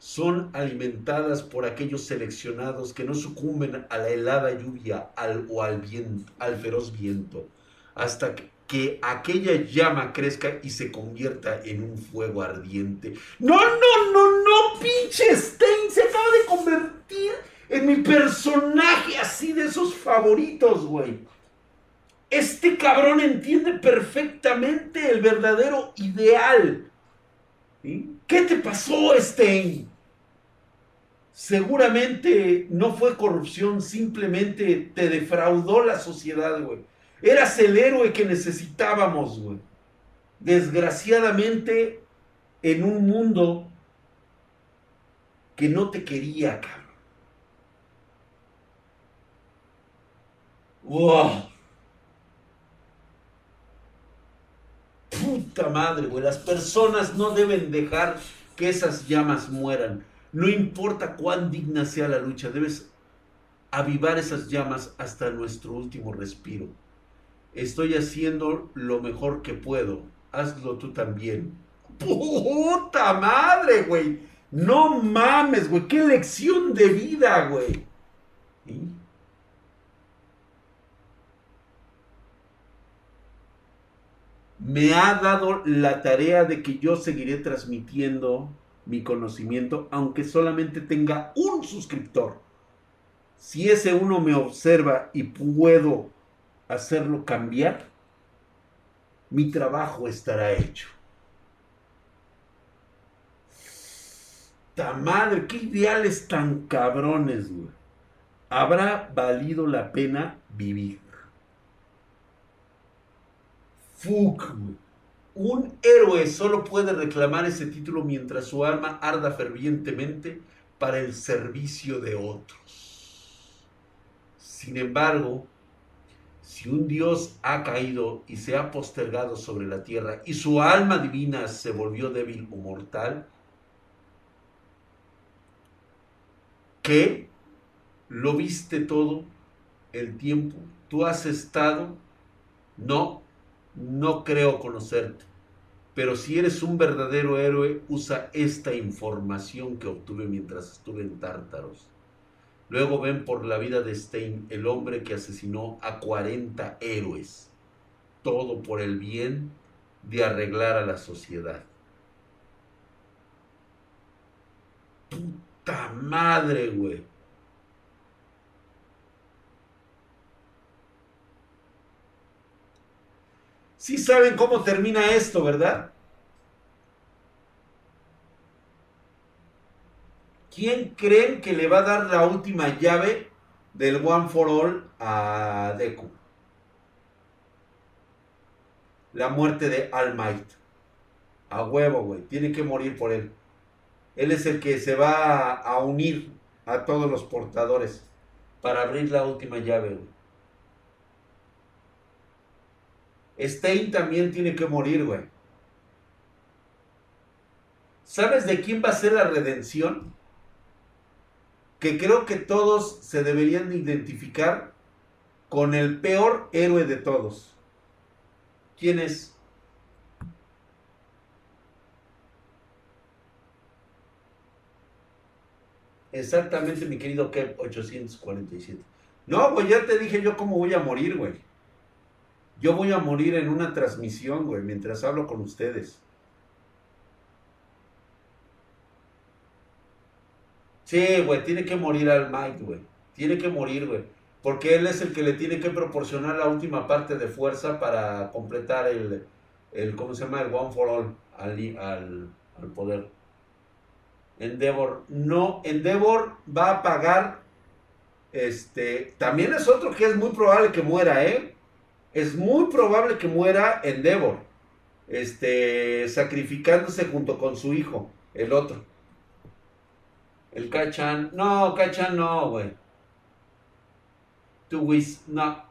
son alimentadas por aquellos seleccionados que no sucumben a la helada lluvia o al, viento, al feroz viento, hasta que que aquella llama crezca y se convierta en un fuego ardiente. No, no, no, no, pinche Stein se acaba de convertir en mi personaje así de esos favoritos, güey. Este cabrón entiende perfectamente el verdadero ideal. ¿Qué te pasó, Stein? Seguramente no fue corrupción, simplemente te defraudó la sociedad, güey. Eras el héroe que necesitábamos, güey. Desgraciadamente, en un mundo que no te quería, cabrón. ¡Wow! Puta madre, güey. Las personas no deben dejar que esas llamas mueran. No importa cuán digna sea la lucha, debes avivar esas llamas hasta nuestro último respiro. Estoy haciendo lo mejor que puedo. Hazlo tú también. Puta madre, güey. No mames, güey. Qué lección de vida, güey. Me ha dado la tarea de que yo seguiré transmitiendo mi conocimiento, aunque solamente tenga un suscriptor. Si ese uno me observa y puedo hacerlo cambiar, mi trabajo estará hecho. ¡Ta madre! ¡Qué ideales tan cabrones, güey! Habrá valido la pena vivir. Fuck, Un héroe solo puede reclamar ese título mientras su alma arda fervientemente para el servicio de otros. Sin embargo, si un Dios ha caído y se ha postergado sobre la tierra y su alma divina se volvió débil o mortal, ¿qué? ¿Lo viste todo el tiempo? ¿Tú has estado? No, no creo conocerte. Pero si eres un verdadero héroe, usa esta información que obtuve mientras estuve en Tártaros Luego ven por la vida de Stein, el hombre que asesinó a 40 héroes. Todo por el bien de arreglar a la sociedad. Puta madre, güey. Sí saben cómo termina esto, ¿verdad? ¿Quién creen que le va a dar la última llave del One for All a Deku? La muerte de All Might. A huevo, güey. Tiene que morir por él. Él es el que se va a unir a todos los portadores para abrir la última llave, güey. Stein también tiene que morir, güey. ¿Sabes de quién va a ser la redención? Que creo que todos se deberían identificar con el peor héroe de todos. ¿Quién es? Exactamente, mi querido Kev 847. No, güey, ya te dije yo cómo voy a morir, güey. Yo voy a morir en una transmisión, güey, mientras hablo con ustedes. Sí, güey, tiene que morir al Mike, güey. Tiene que morir, güey. Porque él es el que le tiene que proporcionar la última parte de fuerza para completar el, el ¿cómo se llama? El One for All al, al, al poder. Endeavor, no, Endeavor va a pagar, este, también es otro que es muy probable que muera, ¿eh? Es muy probable que muera Endeavor, este, sacrificándose junto con su hijo, el otro. El Kachan, no, Kachan no, güey. Tuwis, no.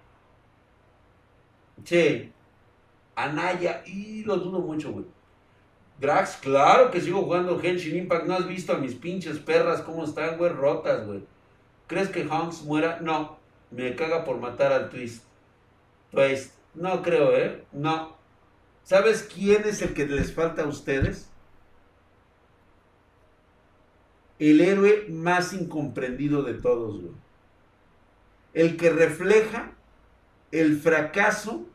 Che, Anaya, y lo dudo mucho, güey. Drax, claro que sigo jugando Henshin Impact. ¿No has visto a mis pinches perras cómo están, güey? Rotas, güey. ¿Crees que Hanks muera? No. Me caga por matar al Twist. Twist. No creo, ¿eh? No. ¿Sabes quién es el que les falta a ustedes? El héroe más incomprendido de todos. El que refleja el fracaso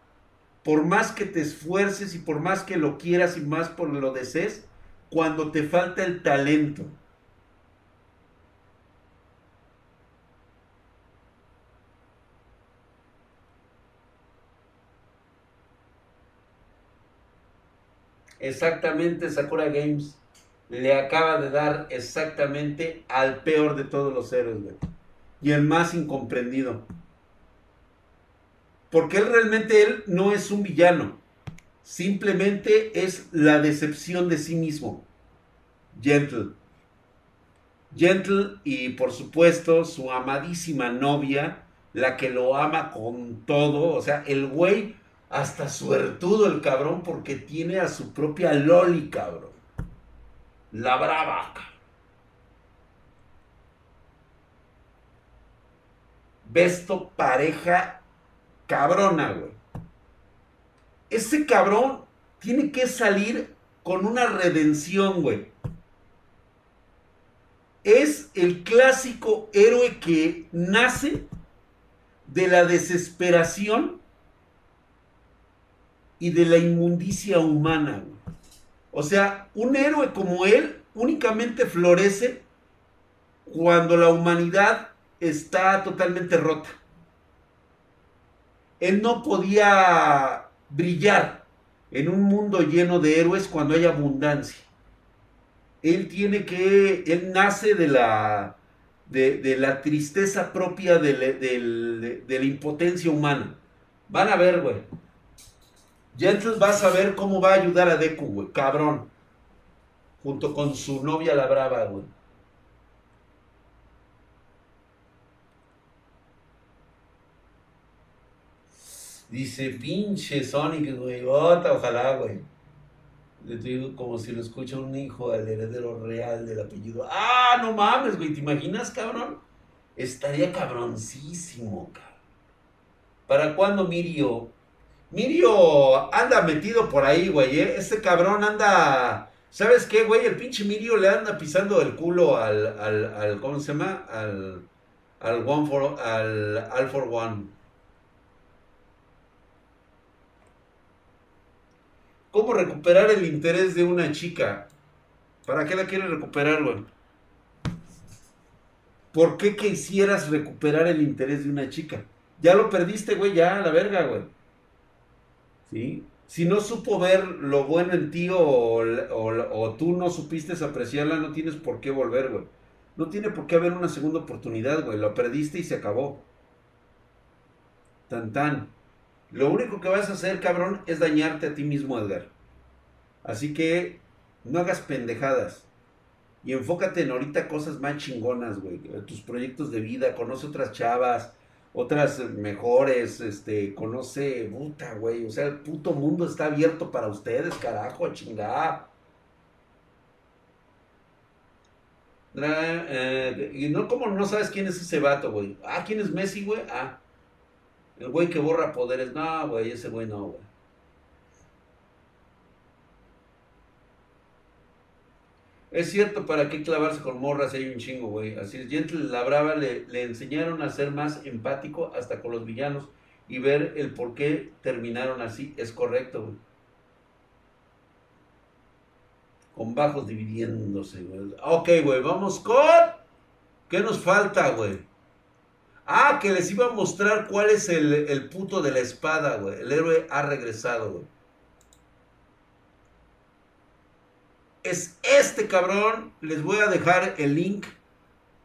por más que te esfuerces y por más que lo quieras y más por lo desees, cuando te falta el talento. Exactamente, Sakura Games le acaba de dar exactamente al peor de todos los héroes, Y el más incomprendido. Porque él realmente él no es un villano. Simplemente es la decepción de sí mismo. Gentle. Gentle y por supuesto su amadísima novia, la que lo ama con todo. O sea, el güey hasta suertudo el cabrón porque tiene a su propia Loli, cabrón. La brava. Besto pareja cabrona, güey. Ese cabrón tiene que salir con una redención, güey. Es el clásico héroe que nace de la desesperación y de la inmundicia humana. O sea, un héroe como él únicamente florece cuando la humanidad está totalmente rota él no podía brillar en un mundo lleno de héroes cuando hay abundancia. Él tiene que, él nace de la, de, la tristeza propia de, la impotencia humana. Van a ver, güey. Ya entonces vas a ver cómo va a ayudar a Deku, güey, cabrón. Junto con su novia la brava, güey. Dice, pinche Sonic, güey, ojalá, güey. Le digo como si lo escucha un hijo del heredero real del apellido. Ah, no mames, güey, ¿te imaginas, cabrón? Estaría cabroncísimo, cabrón. ¿Para cuándo Mirio? Mirio anda metido por ahí, güey, ¿eh? Ese cabrón anda... ¿Sabes qué, güey? El pinche Mirio le anda pisando el culo al, al, al ¿cómo se llama? Al, al One for, al All for One. ¿Cómo recuperar el interés de una chica? ¿Para qué la quieres recuperar, güey? ¿Por qué quisieras recuperar el interés de una chica? Ya lo perdiste, güey, ya, la verga, güey. Si no supo ver lo bueno en ti o, o, tú no supiste apreciarla, no tienes por qué volver, güey. No tiene por qué haber una segunda oportunidad, güey. Lo perdiste y se acabó. Tan tan. Lo único que vas a hacer, cabrón, es dañarte a ti mismo, Edgar. Así que no hagas pendejadas. Y enfócate en ahorita cosas más chingonas, güey. Tus proyectos de vida, conoce otras chavas, otras mejores, este, conoce, puta, güey. O sea, el puto mundo está abierto para ustedes, carajo, a chingar. Eh, y no, como no sabes quién es ese vato, güey? Ah, ¿quién es Messi, güey? Ah, el güey que borra poderes. No, güey, ese güey no, güey. Es cierto, ¿para qué clavarse con morras? Hay un chingo, güey. Así es. Gentle la Brava le, enseñaron a ser más empático hasta con los villanos y ver el por qué terminaron así. Es correcto, güey. Con bajos dividiéndose, güey. Ok, güey, vamos con... ¿Qué nos falta, güey? Ah, que les iba a mostrar cuál es el, el puto de la espada, güey. El héroe ha regresado, güey. Es este cabrón. Les voy a dejar el link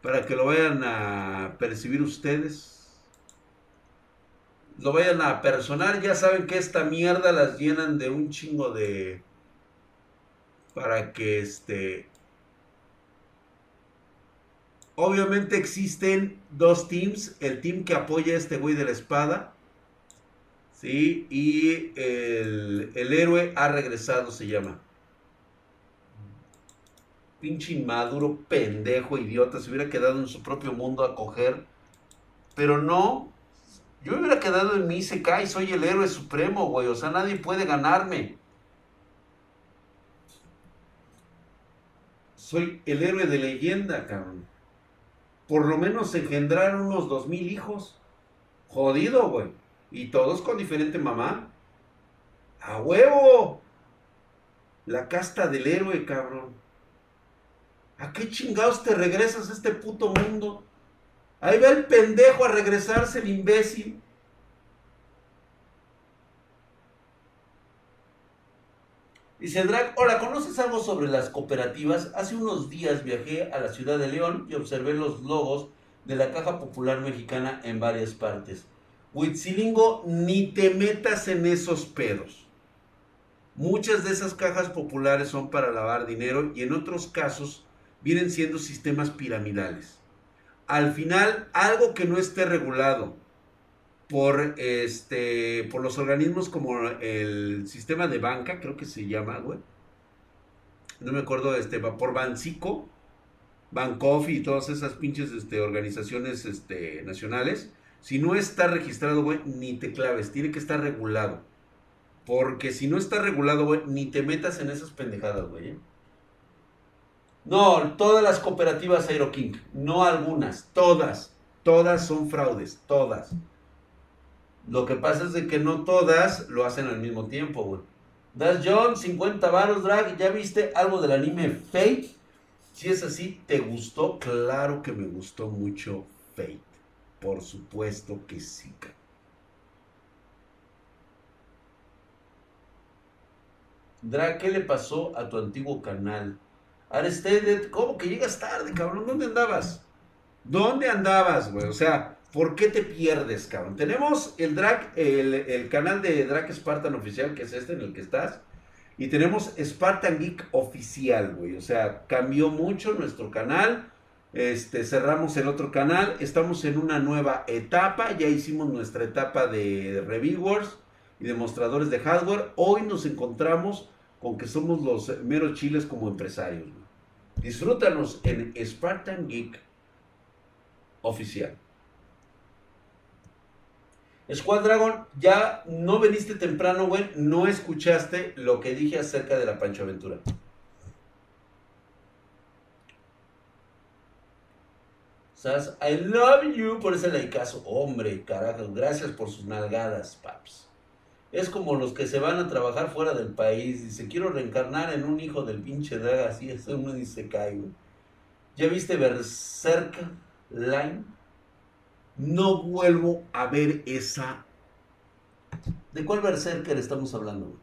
para que lo vayan a percibir ustedes. Lo vayan a personar. Ya saben que esta mierda las llenan de un chingo de... Para que este... Obviamente existen dos teams. El team que apoya a este güey de la espada. Sí, y el, el héroe ha regresado se llama pinche inmaduro, pendejo, idiota, se hubiera quedado en su propio mundo a coger. Pero no, yo me hubiera quedado en mi y soy el héroe supremo, güey. O sea, nadie puede ganarme. Soy el héroe de leyenda, cabrón. Por lo menos engendraron unos dos mil hijos. Jodido, güey. Y todos con diferente mamá. ¡A huevo! La casta del héroe, cabrón. ¿A qué chingados te regresas a este puto mundo? Ahí va el pendejo a regresarse, el imbécil. Dice Drag, hola, ¿conoces algo sobre las cooperativas? Hace unos días viajé a la ciudad de León y observé los logos de la Caja Popular Mexicana en varias partes. Huitzilingo, ni te metas en esos pedos. Muchas de esas cajas populares son para lavar dinero y en otros casos vienen siendo sistemas piramidales. Al final, algo que no esté regulado por, este, por los organismos como el sistema de banca, creo que se llama, güey. No me acuerdo, este, por Bancico, Bancoff y todas esas pinches este, organizaciones este, nacionales. Si no está registrado, güey, ni te claves, tiene que estar regulado. Porque si no está regulado, güey, ni te metas en esas pendejadas, güey. ¿eh? No, todas las cooperativas King, no algunas, todas, todas son fraudes, todas. Lo que pasa es de que no todas lo hacen al mismo tiempo, güey. Das John, 50 varos, drag, ¿ya viste algo del anime Fate? Si es así, ¿te gustó? Claro que me gustó mucho Fate. Por supuesto que sí. Drag, ¿qué le pasó a tu antiguo canal? Aristide, ¿cómo que llegas tarde, cabrón? ¿Dónde andabas? ¿Dónde andabas, güey? O sea, ¿por qué te pierdes, cabrón? Tenemos el drag, el, canal de Drag Spartan oficial, que es este en el que estás. Y tenemos Spartan Geek oficial, güey. O sea, cambió mucho nuestro canal. Este, cerramos el otro canal. Estamos en una nueva etapa. Ya hicimos nuestra etapa de reviewers y demostradores de hardware. Hoy nos encontramos con que somos los meros chiles como empresarios. Disfrútanos en Spartan Geek oficial. Squad Dragon, ya no veniste temprano, güey. No escuchaste lo que dije acerca de la Pancho Aventura. ¿Sabes? I love you por ese laicazo. Hombre, carajo, gracias por sus nalgadas, paps. Es como los que se van a trabajar fuera del país. Dice, quiero reencarnar en un hijo del pinche drag. Así es, uno dice, cae, ¿Ya viste Berserker Line? No vuelvo a ver esa. ¿De cuál Berserker estamos hablando?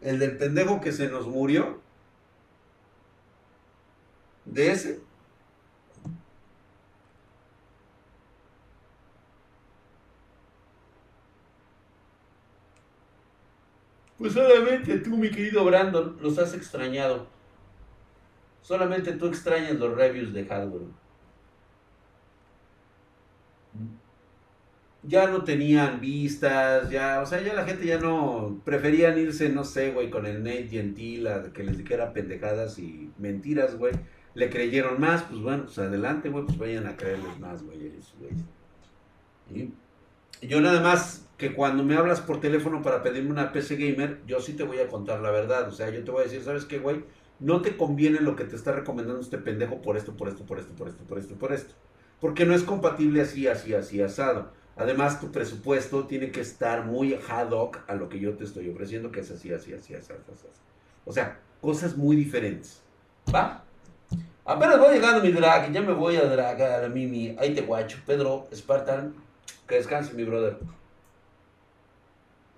¿El del pendejo que se nos murió? ¿De ese? Pues solamente tú, mi querido Brandon, los has extrañado. Solamente tú extrañas los reviews de hardware. Ya no tenían vistas, ya, o sea, ya la gente ya no, preferían irse, no sé, güey, con el Nate Gentil, a que les dijera pendejadas y mentiras, güey. Le creyeron más, pues bueno, pues adelante, güey, pues vayan a creerles más, güey, güey. Yo nada más que cuando me hablas por teléfono para pedirme una PC gamer, yo sí te voy a contar la verdad. O sea, yo te voy a decir, ¿sabes qué, güey? no te conviene lo que te está recomendando este pendejo por esto, por esto, por esto, por esto, por esto, por esto. Porque no es compatible así, así, así, asado. Además, tu presupuesto tiene que estar muy ad hoc a lo que yo te estoy ofreciendo, que es así, así, así, así, así, así. O sea, cosas muy diferentes. ¿Va? Apenas voy llegando mi drag, ya me voy a dragar a Mimi. Ahí te guacho. Pedro, Spartan, que descanse mi brother.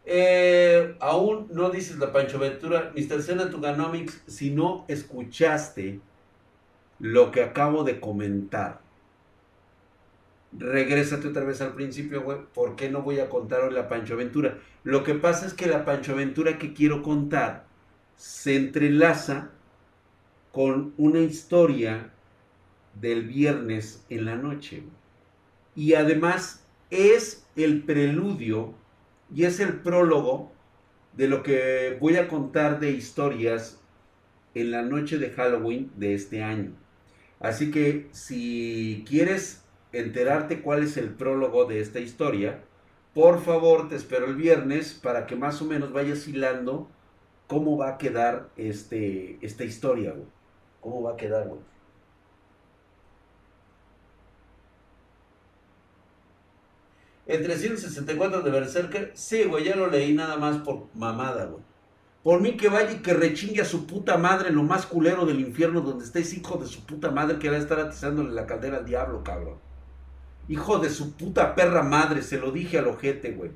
Eh, aún no dices la Pancho Ventura, Mr. Sena Tuganomics, si no escuchaste lo que acabo de comentar, regrésate otra vez al principio, güey. ¿Por qué no voy a contar hoy la Pancho Ventura? Lo que pasa es que la Pancho Ventura que quiero contar se entrelaza con una historia del viernes en la noche. Y además es el preludio y es el prólogo de lo que voy a contar de historias en la noche de Halloween de este año. Así que si quieres enterarte cuál es el prólogo de esta historia, por favor te espero el viernes para que más o menos vayas hilando cómo va a quedar este, esta historia, ¿Cómo va a quedar, güey? El 364 de Berserker, sí, güey, ya lo leí nada más por mamada, güey. Por mí que vaya y que rechingue a su puta madre lo más culero del infierno donde estés hijo de su puta madre que va a estar atizándole la caldera al diablo, cabrón. Hijo de su puta perra madre, se lo dije al ojete, güey.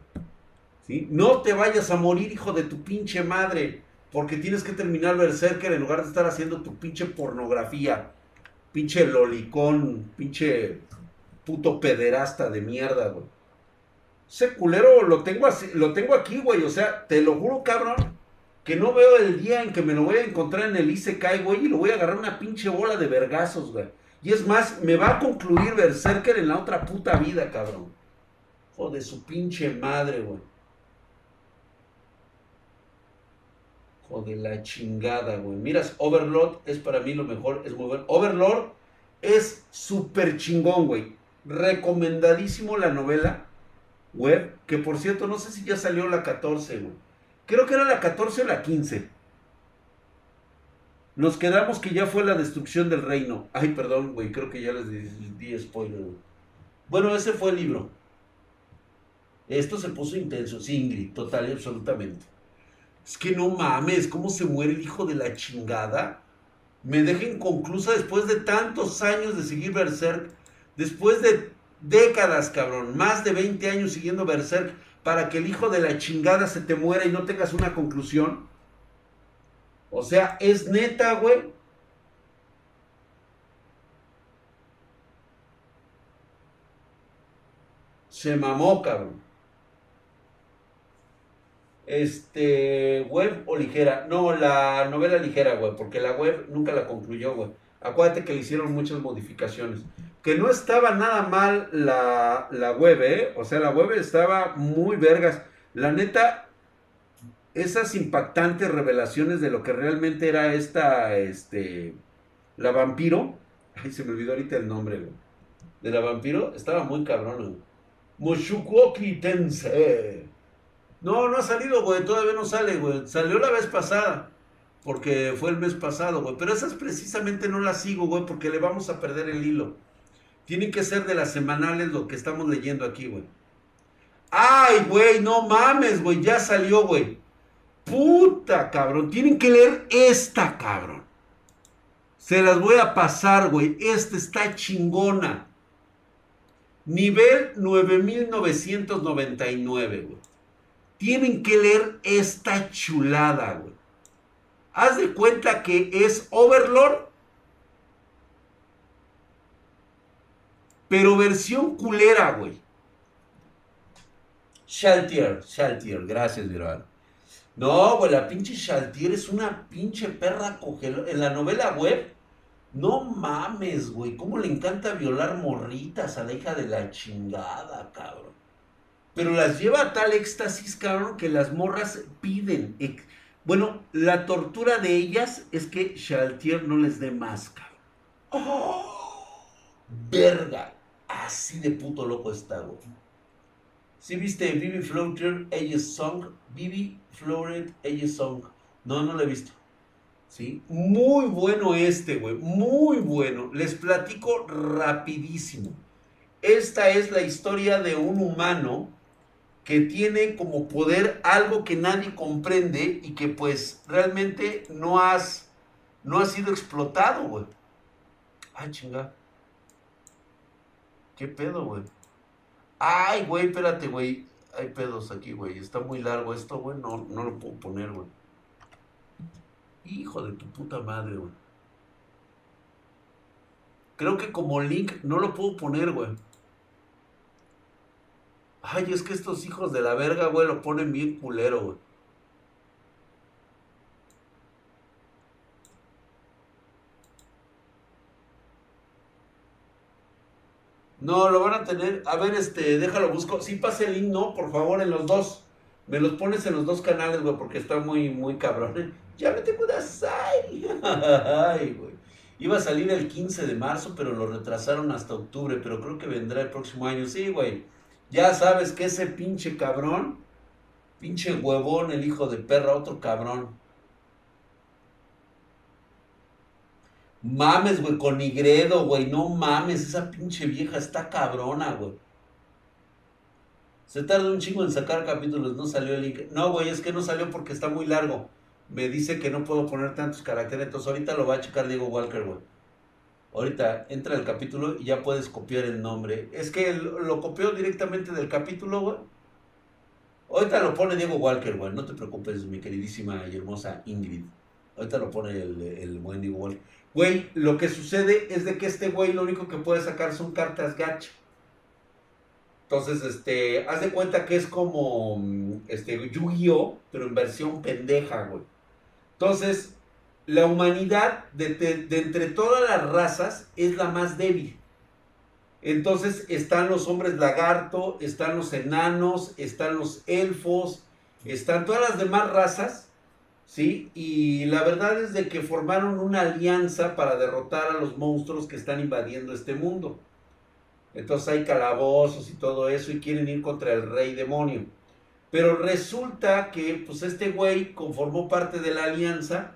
¿Sí? No te vayas a morir, hijo de tu pinche madre, porque tienes que terminar Berserker en lugar de estar haciendo tu pinche pornografía. Pinche lolicón, pinche puto pederasta de mierda, güey. Ese culero lo tengo, así, lo tengo aquí, güey. O sea, te lo juro, cabrón, que no veo el día en que me lo voy a encontrar en el Isekai, güey, y lo voy a agarrar una pinche bola de vergazos, güey. Y es más, me va a concluir Berserker en la otra puta vida, cabrón. Joder, su pinche madre, güey. Joder, la chingada, güey. Miras, Overlord es para mí lo mejor, es bueno. Overlord es súper chingón, güey. Recomendadísimo la novela web, que por cierto, no sé si ya salió la 14, güey. Creo que era la 14 o la 15. Nos quedamos que ya fue la destrucción del reino. Ay, perdón, güey, creo que ya les di, spoiler, Bueno, ese fue el libro. Esto se puso intenso, sí, Ingrid, total y absolutamente. Es que no mames, ¿cómo se muere el hijo de la chingada? Me deja inconclusa después de tantos años de seguir Berserk. Después de décadas, cabrón, más de 20 años siguiendo Berserk para que el hijo de la chingada se te muera y no tengas una conclusión. O sea, es neta, güey. Se mamó, cabrón. Este, web o ligera. No, la novela ligera, güey, porque la web nunca la concluyó, güey. Acuérdate que le hicieron muchas modificaciones que no estaba nada mal la, web, ¿eh? O sea, la web estaba muy vergas. La neta, esas impactantes revelaciones de lo que realmente era esta, este, la vampiro. Ay, se me olvidó ahorita el nombre, güey. De la vampiro, estaba muy cabrón, Mushukoki Tensei. No, no ha salido, güey, todavía no sale, güey. Salió la vez pasada, porque fue el mes pasado, güey. Pero esas precisamente no las sigo, güey, porque le vamos a perder el hilo. Tienen que ser de las semanales lo que estamos leyendo aquí, güey. Ay, güey, no mames, güey, ya salió, güey. Puta, cabrón. Tienen que leer esta, cabrón. Se las voy a pasar, güey. Esta está chingona. Nivel 9999, güey. Tienen que leer esta chulada, güey. Haz de cuenta que es Overlord Pero versión culera, güey. Shaltier, Shaltier, gracias, mi No, güey, la pinche Shaltier es una pinche perra cogelona. En la novela web, no mames, güey. ¿Cómo le encanta violar morritas a la hija de la chingada, cabrón? Pero las lleva a tal éxtasis, cabrón, que las morras piden. Bueno, la tortura de ellas es que Shaltier no les dé más, cabrón. ¡Oh! Verga. Así de puto loco está, güey. ¿Sí viste Bibi Floater, Age Song? Bibi Floated, Age Song. No, no lo he visto. ¿Sí? Muy bueno este, güey. Muy bueno. Les platico rapidísimo. Esta es la historia de un humano que tiene como poder algo que nadie comprende y que pues realmente no has, no ha sido explotado, güey. Ay, chinga. ¿Qué pedo, güey? Ay, güey, espérate, güey. Hay pedos aquí, güey. Está muy largo esto, güey. No, no lo puedo poner, güey. Hijo de tu puta madre, güey. Creo que como link no lo puedo poner, güey. Ay, es que estos hijos de la verga, güey, lo ponen bien culero, güey. No, lo van a tener. A ver, este, déjalo, busco. Sí, pase el link, no, por favor, en los dos. Me los pones en los dos canales, güey, porque está muy, muy cabrón. ¿eh? Ya me tengo Ay, güey. Iba a salir el 15 de marzo, pero lo retrasaron hasta octubre, pero creo que vendrá el próximo año. Sí, güey. Ya sabes que ese pinche cabrón, pinche huevón, el hijo de perra, otro cabrón. Mames, güey, con Nigredo, güey, no mames, esa pinche vieja está cabrona, güey. Se tarda un chingo en sacar capítulos, no salió el link. No, güey, es que no salió porque está muy largo. Me dice que no puedo poner tantos caracteres, entonces ahorita lo va a checar Diego Walker, güey. Ahorita entra el capítulo y ya puedes copiar el nombre. Es que lo copió directamente del capítulo, güey. Ahorita lo pone Diego Walker, güey. No te preocupes, mi queridísima y hermosa Ingrid. Ahorita lo pone el, buen Diego Walker. Güey, lo que sucede es de que este güey lo único que puede sacar son cartas gacha. Entonces, este, haz de cuenta que es como mm, este Yu-Gi-Oh, pero en versión pendeja, güey. Entonces, la humanidad de, entre todas las razas es la más débil. Entonces están los hombres lagarto, están los enanos, están los elfos, están todas las demás razas, ¿sí? Y la verdad es de que formaron una alianza para derrotar a los monstruos que están invadiendo este mundo. Entonces hay calabozos y todo eso y quieren ir contra el rey demonio. Pero resulta que pues este güey conformó parte de la alianza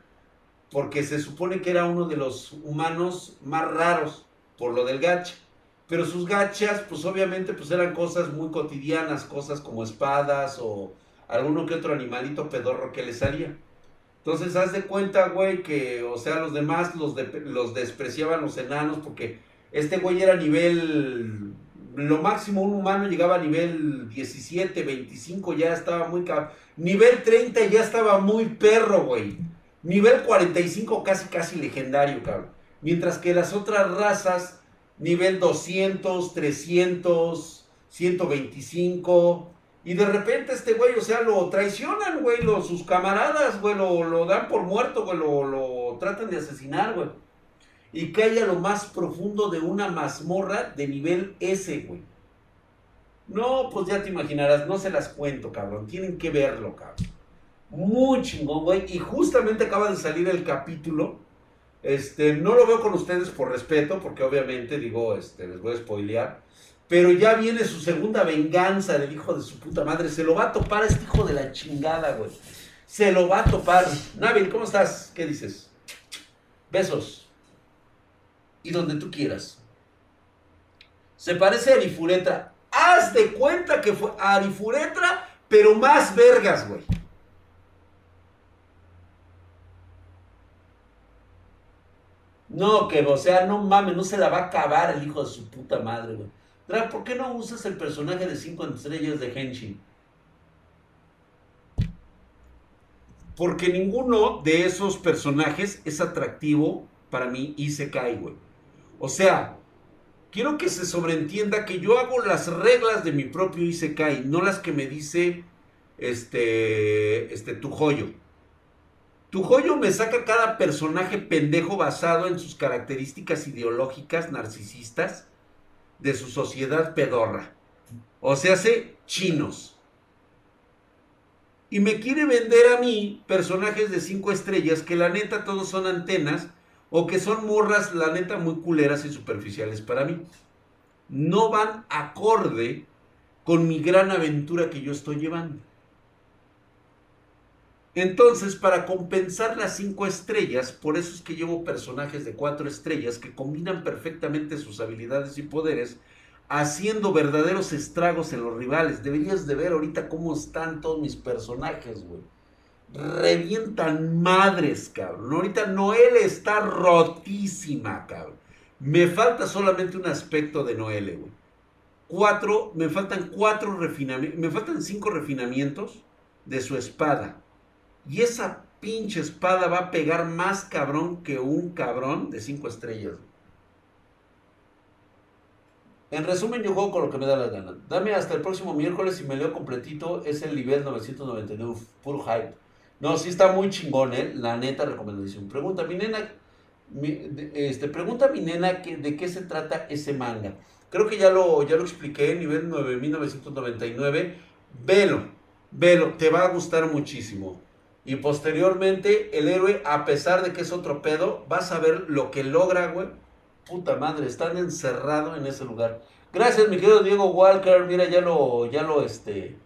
porque se supone que era uno de los humanos más raros por lo del gacha. Pero sus gachas, pues obviamente, pues eran cosas muy cotidianas, cosas como espadas o alguno que otro animalito pedorro que le salía. Entonces, haz de cuenta, güey, que, o sea, los demás los, despreciaban los enanos porque este güey era nivel, lo máximo un humano llegaba a nivel 17, 25, ya estaba muy... Nivel 30 ya estaba muy perro, güey. Nivel 45 casi casi legendario, cabrón. Mientras que las otras razas, nivel 200, 300, 125. Y de repente este güey, o sea, lo traicionan, güey, sus camaradas, güey, lo, dan por muerto, güey, lo, lo tratan de asesinar, güey. Y cae a lo más profundo de una mazmorra de nivel S, güey. No, pues ya te imaginarás, no se las cuento, cabrón. Tienen que verlo, cabrón. Muy chingón, güey. Y justamente acaba de salir el capítulo. Este, no lo veo con ustedes por respeto, porque obviamente, digo, este, les voy a spoilear. Pero ya viene su segunda venganza del hijo de su puta madre. Se lo va a topar a este hijo de la chingada, güey. Se lo va a topar. Nabil, ¿cómo estás? ¿Qué dices? Besos. Y donde tú quieras. Se parece a Arifuretra. Haz de cuenta que fue Arifuretra, pero más vergas, güey. No, que, o sea, no mames, no se la va a acabar el hijo de su puta madre, güey. ¿Por qué no usas el personaje de 5 estrellas de Henshin? Porque ninguno de esos personajes es atractivo para mí y se güey. O sea, quiero que se sobreentienda que yo hago las reglas de mi propio Isekai, no las que me dice este, este, tu joyo. Tu joyo me saca cada personaje pendejo basado en sus características ideológicas narcisistas de su sociedad pedorra. O sea, hace chinos. Y me quiere vender a mí personajes de cinco estrellas que la neta todos son antenas o que son morras, la neta, muy culeras y superficiales para mí. No van acorde con mi gran aventura que yo estoy llevando. Entonces, para compensar las cinco estrellas, por eso es que llevo personajes de cuatro estrellas que combinan perfectamente sus habilidades y poderes, haciendo verdaderos estragos en los rivales. Deberías de ver ahorita cómo están todos mis personajes, güey. Revientan madres, cabrón. Ahorita Noel está rotísima, cabrón. Me falta solamente un aspecto de Noel, güey. Cuatro, me faltan cuatro refinamientos, me faltan cinco refinamientos de su espada y esa pinche espada va a pegar más cabrón que un cabrón de cinco estrellas. En resumen, yo juego con lo que me da la gana. Dame hasta el próximo miércoles y me leo completito. Es el nivel 999, puro hype. No, sí está muy chingón, ¿eh? La neta recomendación. Pregunta, mi nena, este, pregunta a mi nena que, de qué se trata ese manga. Creo que ya lo, ya lo expliqué, nivel 9999. Velo, velo, te va a gustar muchísimo. Y posteriormente, el héroe, a pesar de que es otro pedo, vas a ver lo que logra, güey. Puta madre, están encerrados en ese lugar. Gracias, mi querido Diego Walker. Mira, ya lo, ya lo, este,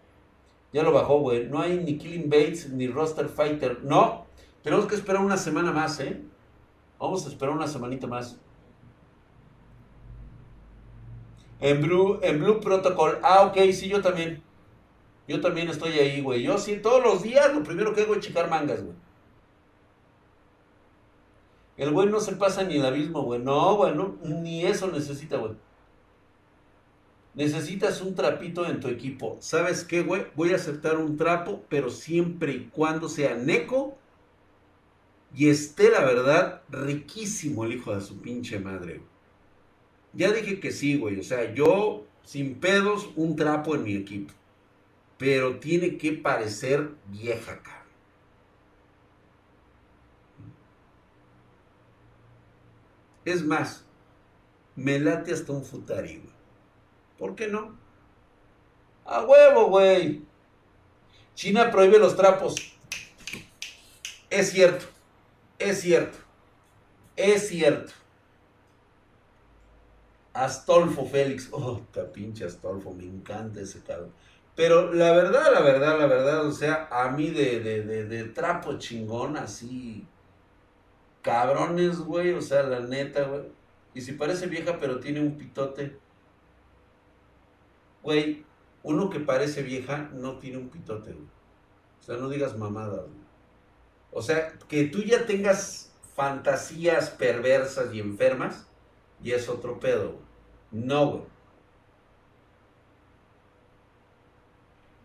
ya lo bajó, güey. No hay ni Killing Bates ni Roster Fighter. No, tenemos que esperar una semana más, ¿eh? Vamos a esperar una semanita más. En Blue, en Blue Protocol. Ah, ok, sí, yo también. Yo también estoy ahí, güey. Yo sí, todos los días lo primero que hago es checar mangas, güey. El güey no se pasa ni el abismo, güey. No, güey, ni eso necesita, güey. Necesitas un trapito en tu equipo. ¿Sabes qué, güey? Voy a aceptar un trapo, pero siempre y cuando sea neco y esté, la verdad, riquísimo el hijo de su pinche madre. Ya dije que sí, güey. O sea, yo, sin pedos, un trapo en mi equipo pero tiene que parecer vieja, cara. Es más, me late hasta un futari, ¿Por qué no? A huevo, güey. China prohíbe los trapos. Es cierto. Es cierto. Es cierto. Astolfo Félix. Oh, pinche Astolfo. Me encanta ese cabrón. Pero la verdad, la verdad, la verdad, o sea, a mí de, de, de, trapo chingón, así, cabrones, güey, o sea, la neta, güey. Y si parece vieja, pero tiene un pitote, güey, uno que parece vieja no tiene un pitote, güey. O sea, no digas mamadas, güey. O sea, que tú ya tengas fantasías perversas y enfermas, y es otro pedo, güey. No, güey.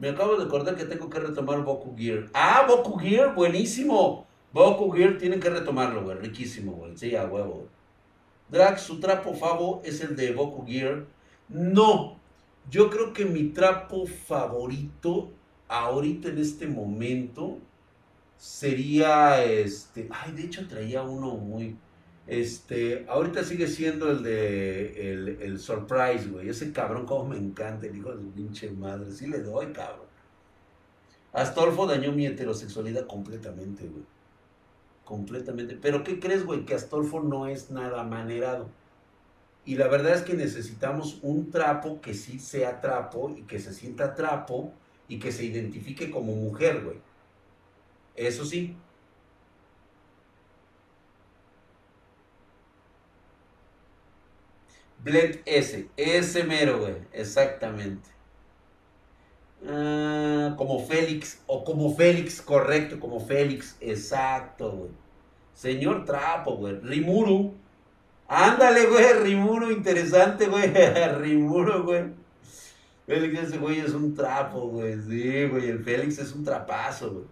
Me acabo de acordar que tengo que retomar Boku Gear. Ah, Boku Gear, buenísimo. Boku Gear tienen que retomarlo, güey. Riquísimo, güey. Sí, a huevo. Drax, su trapo favo es el de Boku Gear. No, yo creo que mi trapo favorito ahorita en este momento sería este. Ay, de hecho traía uno muy. Este, ahorita sigue siendo el de el, Surprise, güey. Ese cabrón, como me encanta, el hijo de su pinche madre. Sí le doy, cabrón. Astolfo dañó mi heterosexualidad completamente, güey. Completamente. Pero ¿qué crees, güey? Que Astolfo no es nada manerado. Y la verdad es que necesitamos un trapo que sí sea trapo y que se sienta trapo y que se identifique como mujer, güey. Eso sí, Bled S. Ese mero, güey. Exactamente. Ah, como Félix. O como Félix, correcto. Como Félix. Exacto, güey. Señor Trapo, güey. Rimuru. Ándale, güey. Rimuru. Interesante, güey. Rimuru, güey. Félix, ese güey es un trapo, güey. Sí, güey. El Félix es un trapazo, güey.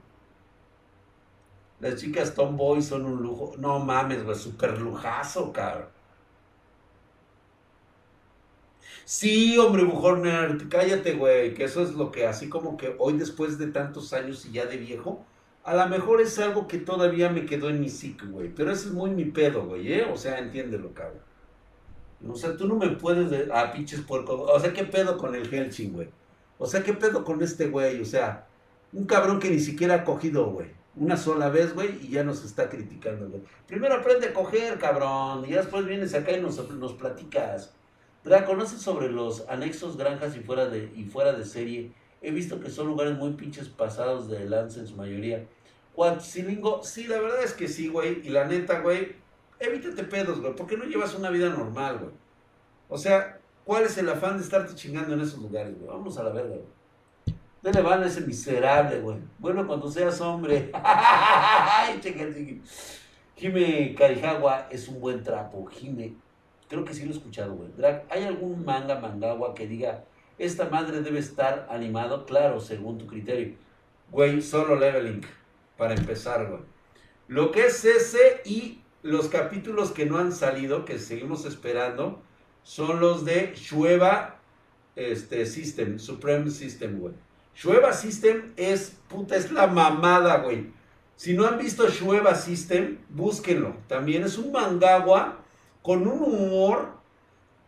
Las chicas Tomboy son un lujo. No mames, güey. Super lujazo, cabrón. Sí, hombre, bujón cállate, güey, que eso es lo que así como que hoy después de tantos años y ya de viejo, a lo mejor es algo que todavía me quedó en mi psique, güey, pero eso es muy mi pedo, güey, ¿eh? O sea, entiéndelo, cabrón. O sea, tú no me puedes... De... Ah, pinches puerco. O sea, ¿qué pedo con el Helsing, güey? O sea, ¿qué pedo con este güey? O sea, un cabrón que ni siquiera ha cogido, güey. Una sola vez, güey, y ya nos está criticando, güey. Primero aprende a coger, cabrón. Y después vienes acá y nos platicas. ¿Conoces sobre los anexos, granjas y fuera, de, y fuera de serie? He visto que son lugares muy pinches pasados de lanza en su mayoría. Huatzilingo, sí, la verdad es que sí, güey. Y la neta, güey, evítate pedos, güey. ¿Por qué no llevas una vida normal, güey? O sea, ¿cuál es el afán de estarte chingando en esos lugares, güey? Vamos a la verga, güey. Dale van a ese miserable, güey. Bueno, cuando seas hombre. Jime Carijagua es un buen trapo. Jime, creo que sí lo he escuchado, güey. Drag, ¿hay algún manga mangagua que diga, esta madre debe estar animado? Claro, según tu criterio. Güey, solo leveling, para empezar, güey. Lo que es ese y los capítulos que no han salido, que seguimos esperando, son los de Shueva este, System, Supreme System, güey. Shueva System es, puta, es la mamada, güey. Si no han visto Shueva System, búsquenlo. También es un mangagua con un humor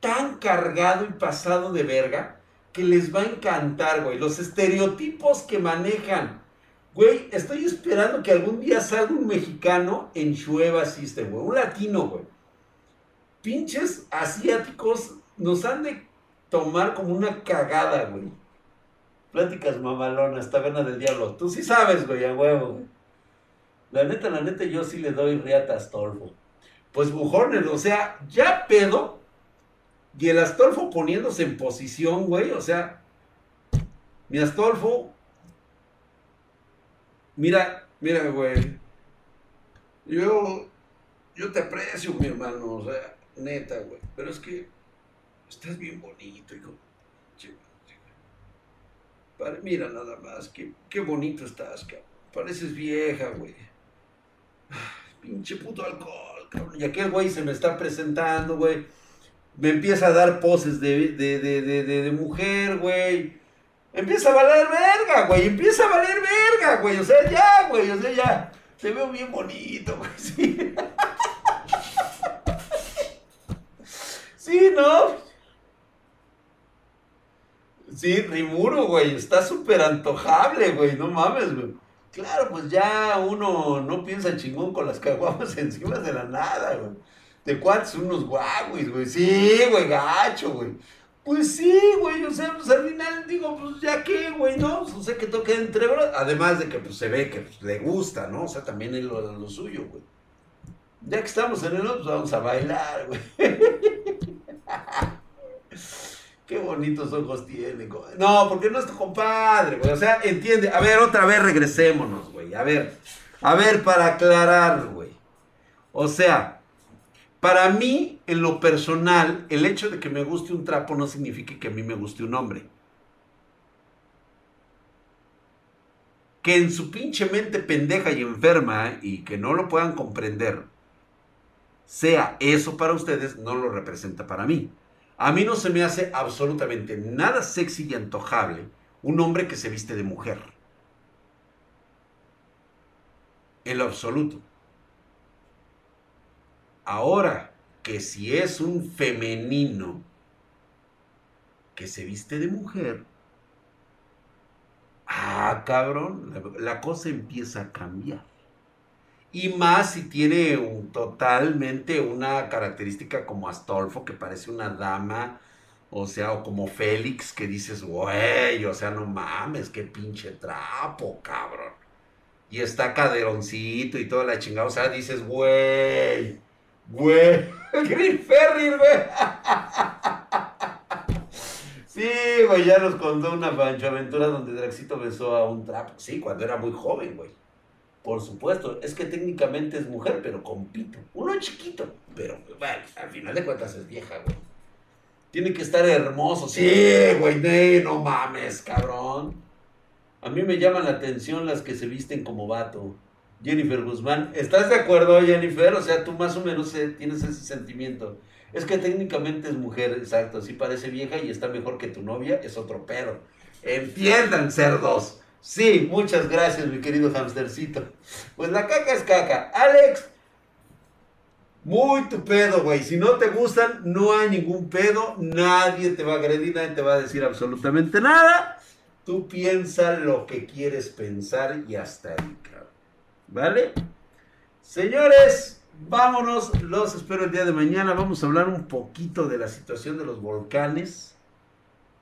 tan cargado y pasado de verga que les va a encantar, güey. Los estereotipos que manejan. Güey, estoy esperando que algún día salga un mexicano en Shueva System, güey. Un latino, güey. Pinches asiáticos nos han de tomar como una cagada, güey. Pláticas mamalonas, taberna del diablo. Tú sí sabes, güey, a huevo, güey. La neta, la neta, yo sí le doy riata a Astolfo. Pues bujones, o sea, ya pedo. Y el Astolfo poniéndose en posición, güey. O sea, mi Astolfo. Mira, mira, güey. Yo, yo te aprecio, mi hermano. O sea, neta, güey. Pero es que estás bien bonito, hijo. Mira nada más, qué, qué bonito estás, cabrón. Pareces vieja, güey. Pinche puto alcohol, Y aquel güey se me está presentando, güey. Me empieza a dar poses de, de, de, de, de mujer, güey. Empieza a valer verga, güey. Empieza a valer verga, güey. O sea, ya, güey. O sea, ya. Te veo bien bonito, güey. Sí. sí, ¿no? Sí, Rimuro, güey, está súper antojable, güey, no mames, güey. Claro, pues ya uno no piensa chingón con las caguamas encima de la nada, güey. De cuántos unos guaguis, güey. Sí, güey, gacho, güey. Pues sí, güey, o sea, pues al final digo, pues ya qué, güey, ¿no? Pues, o sea, que toque entre Además de que pues se ve que pues, le gusta, ¿no? O sea, también es lo, lo suyo, güey. Ya que estamos en el otro, pues vamos a bailar, güey. Qué bonitos ojos tiene. No, porque no es tu compadre, güey. O sea, entiende. A ver, otra vez regresémonos, güey. A ver. A ver, para aclarar, güey. O sea, para mí, en lo personal, el hecho de que me guste un trapo no significa que a mí me guste un hombre. Que en su pinche mente pendeja y enferma y que no lo puedan comprender, sea eso para ustedes, no lo representa para mí. A mí no se me hace absolutamente nada sexy y antojable un hombre que se viste de mujer. En lo absoluto. Ahora, que si es un femenino que se viste de mujer, ah, cabrón, la, la cosa empieza a cambiar. Y más si tiene totalmente una característica como Astolfo, que parece una dama, o sea, o como Félix, que dices, güey, o sea, no mames, qué pinche trapo, cabrón. Y está caderoncito y toda la chingada, o sea, dices, güey, güey, Green Ferry, güey. Sí, güey, ya nos contó una pancho aventura donde Draxito besó a un trapo. Sí, cuando era muy joven, güey. Por supuesto, es que técnicamente es mujer, pero con pito. Uno chiquito, pero al final de cuentas es vieja, güey. Tiene que estar hermoso. Sí, güey, no mames, cabrón. A mí me llaman la atención las que se visten como vato. Jennifer Guzmán, ¿estás de acuerdo, Jennifer? O sea, tú más o menos eh, tienes ese sentimiento. Es que técnicamente es mujer, exacto. Si parece vieja y está mejor que tu novia, es otro perro. Entiendan, cerdos. Sí, muchas gracias, mi querido hamstercito. Pues la caca es caca. Alex, muy tu pedo, güey. Si no te gustan, no hay ningún pedo. Nadie te va a agredir, nadie te va a decir absolutamente nada. Tú piensa lo que quieres pensar y hasta ahí, cabrón. ¿Vale? Señores, vámonos. Los espero el día de mañana. Vamos a hablar un poquito de la situación de los volcanes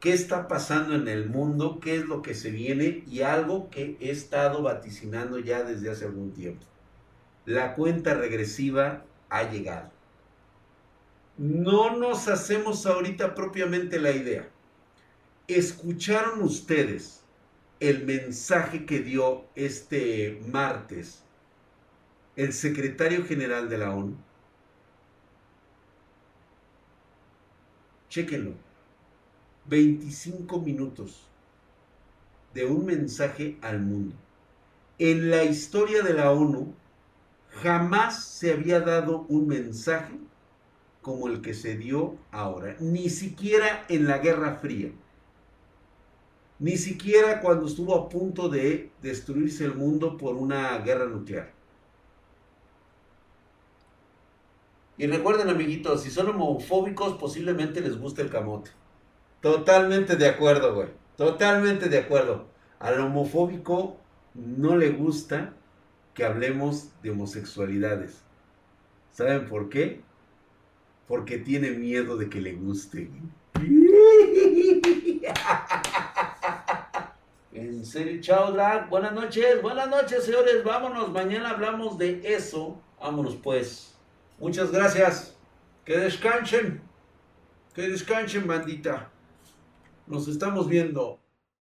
qué está pasando en el mundo, qué es lo que se viene y algo que he estado vaticinando ya desde hace algún tiempo. La cuenta regresiva ha llegado. No nos hacemos ahorita propiamente la idea. ¿Escucharon ustedes el mensaje que dio este martes el secretario general de la ONU? Chéquenlo 25 minutos de un mensaje al mundo. En la historia de la ONU jamás se había dado un mensaje como el que se dio ahora, ni siquiera en la Guerra Fría, ni siquiera cuando estuvo a punto de destruirse el mundo por una guerra nuclear. Y recuerden, amiguitos, si son homofóbicos, posiblemente les guste el camote. Totalmente de acuerdo, güey. Totalmente de acuerdo. Al homofóbico no le gusta que hablemos de homosexualidades. ¿Saben por qué? Porque tiene miedo de que le guste. En serio, chao, drag. Buenas noches, buenas noches, señores. Vámonos, mañana hablamos de eso. Vámonos, pues. Muchas gracias. Que descansen. Que descansen, bandita. Nos estamos viendo.